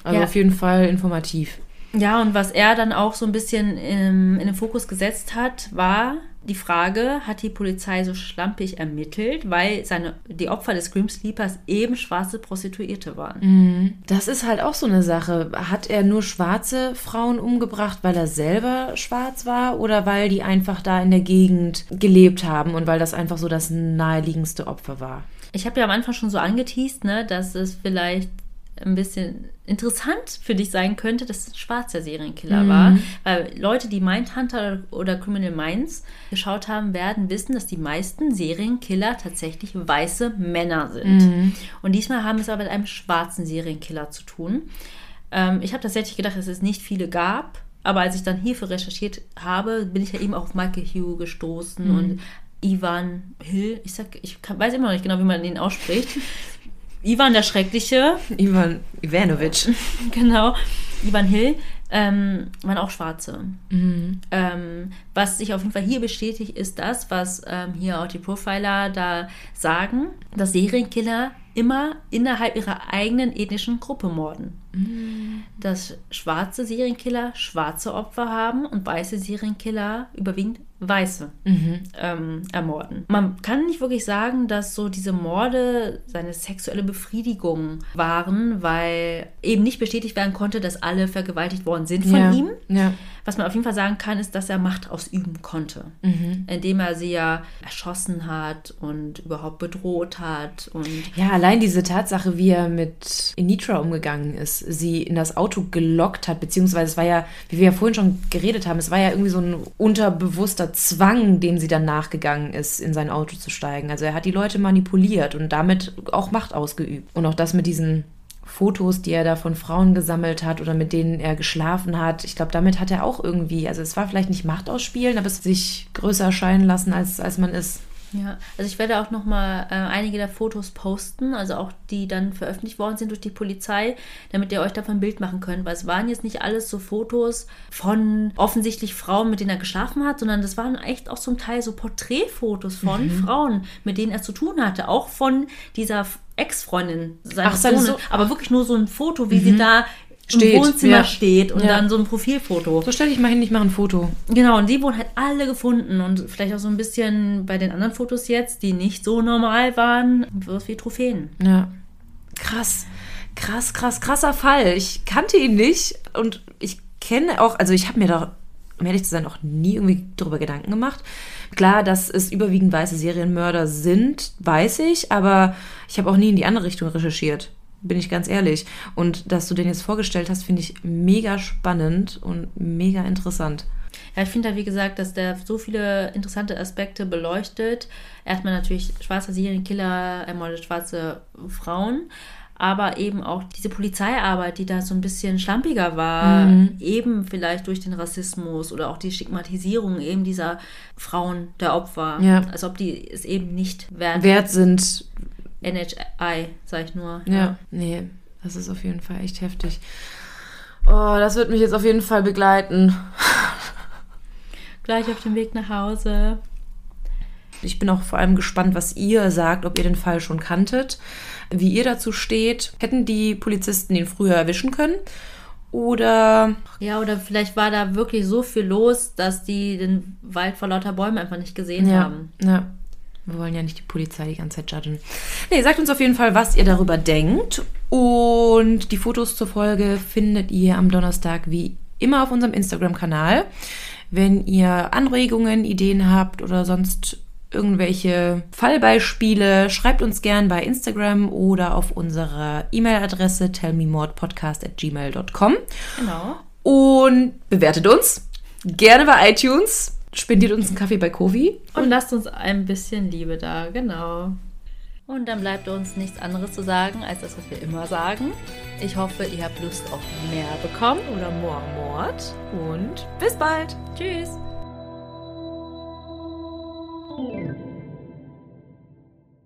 Also Ja. auf jeden Fall informativ. Ja, und was er dann auch so ein bisschen in, in den Fokus gesetzt hat, war die Frage, hat die Polizei so schlampig ermittelt, weil seine, die Opfer des Grim Sleepers eben schwarze Prostituierte waren. Das ist halt auch so eine Sache. Hat er nur schwarze Frauen umgebracht, weil er selber schwarz war oder weil die einfach da in der Gegend gelebt haben und weil das einfach so das naheliegendste Opfer war? Ich habe ja am Anfang schon so angeteased, ne, dass es vielleicht ein bisschen interessant für dich sein könnte, dass es ein schwarzer Serienkiller war. Weil Leute, die Mindhunter oder Criminal Minds geschaut haben, werden wissen, dass die meisten Serienkiller tatsächlich weiße Männer sind. Und diesmal haben wir es aber mit einem schwarzen Serienkiller zu tun. Ähm, ich habe tatsächlich gedacht, dass es nicht viele gab. Aber als ich dann hierfür recherchiert habe, bin ich ja eben auch auf Michael Hugh gestoßen und Ivan Hill. Ich sag, ich kann, weiß immer noch nicht genau, wie man ihn ausspricht. Ivan der Schreckliche, Ivan Ivanovic. genau, Ivan Hill, ähm, waren auch Schwarze. Ähm, was sich auf jeden Fall hier bestätigt, ist das, was ähm, hier auch die Profiler da sagen, dass Serienkiller immer innerhalb ihrer eigenen ethnischen Gruppe morden. Dass schwarze Serienkiller schwarze Opfer haben und weiße Serienkiller überwiegend Weiße ähm, ermorden. Man kann nicht wirklich sagen, dass so diese Morde seine sexuelle Befriedigung waren, weil eben nicht bestätigt werden konnte, dass alle vergewaltigt worden sind von ja. ihm. Ja. Was man auf jeden Fall sagen kann, ist, dass er Macht ausüben konnte, indem er sie ja erschossen hat und überhaupt bedroht hat und Ja, allein diese Tatsache, wie er mit Initra umgegangen ist, sie in das Auto gelockt hat, beziehungsweise es war ja, wie wir ja vorhin schon geredet haben, es war ja irgendwie so ein unterbewusster Zwang, dem sie dann nachgegangen ist, in sein Auto zu steigen. Also er hat die Leute manipuliert und damit auch Macht ausgeübt. Und auch das mit diesen Fotos, die er da von Frauen gesammelt hat oder mit denen er geschlafen hat. Ich glaube, damit hat er auch irgendwie, also es war vielleicht nicht Macht ausspielen, aber es sich größer erscheinen lassen, als, als man ist. Ja, also ich werde auch noch mal äh, einige der Fotos posten, also auch die dann veröffentlicht worden sind durch die Polizei, damit ihr euch davon ein Bild machen könnt, weil es waren jetzt nicht alles so Fotos von offensichtlich Frauen, mit denen er geschlafen hat, sondern das waren echt auch zum Teil so Porträtfotos von Frauen, mit denen er zu tun hatte, auch von dieser Ex-Freundin seines Ach, Sohnes, So- aber wirklich nur so ein Foto, wie sie da Steht, im Wohnzimmer ja. steht und Ja. dann so ein Profilfoto. So stell dich mal hin, ich mache ein Foto. Genau, und die wurden halt alle gefunden und vielleicht auch so ein bisschen bei den anderen Fotos jetzt, die nicht so normal waren, sowas wie Trophäen. Ja. Krass. Krass, krass, krasser Fall. Ich kannte ihn nicht und ich kenne auch, also ich habe mir da, um ehrlich zu sein, auch nie irgendwie darüber Gedanken gemacht. Klar, dass es überwiegend weiße Serienmörder sind, weiß ich, aber ich habe auch nie in die andere Richtung recherchiert. Bin ich ganz ehrlich. Und dass du den jetzt vorgestellt hast, finde ich mega spannend und mega interessant. Ja, ich finde da, wie gesagt, dass der so viele interessante Aspekte beleuchtet. Erstmal natürlich schwarzer Serienkiller, ermordet schwarze Frauen, aber eben auch diese Polizeiarbeit, die da so ein bisschen schlampiger war, eben vielleicht durch den Rassismus oder auch die Stigmatisierung eben dieser Frauen, der Opfer, Ja. als ob die es eben nicht wert, Wert sind, NHI, sag ich nur. Ja, nee, das ist auf jeden Fall echt heftig. Oh, das wird mich jetzt auf jeden Fall begleiten. Gleich auf dem Weg nach Hause. Ich bin auch vor allem gespannt, was ihr sagt, ob ihr den Fall schon kanntet, wie ihr dazu steht. Hätten die Polizisten ihn früher erwischen können? Oder Ja, oder vielleicht war da wirklich so viel los, dass die den Wald vor lauter Bäumen einfach nicht gesehen ja, haben. ja. Wir wollen ja nicht die Polizei die ganze Zeit judgen. Nee, sagt uns auf jeden Fall, was ihr darüber denkt. Und die Fotos zur Folge findet ihr am Donnerstag wie immer auf unserem Instagram-Kanal. Wenn ihr Anregungen, Ideen habt oder sonst irgendwelche Fallbeispiele, schreibt uns gern bei Instagram oder auf unserer E-Mail-Adresse tellmemordpodcast.gmail.com Genau. und bewertet uns gerne bei iTunes spendiert uns einen Kaffee bei Kovi. Und lasst uns ein bisschen Liebe da, genau. Und dann bleibt uns nichts anderes zu sagen, als das, was wir immer sagen. Ich hoffe, ihr habt Lust auf mehr bekommen oder more Mord. Und bis bald. Tschüss.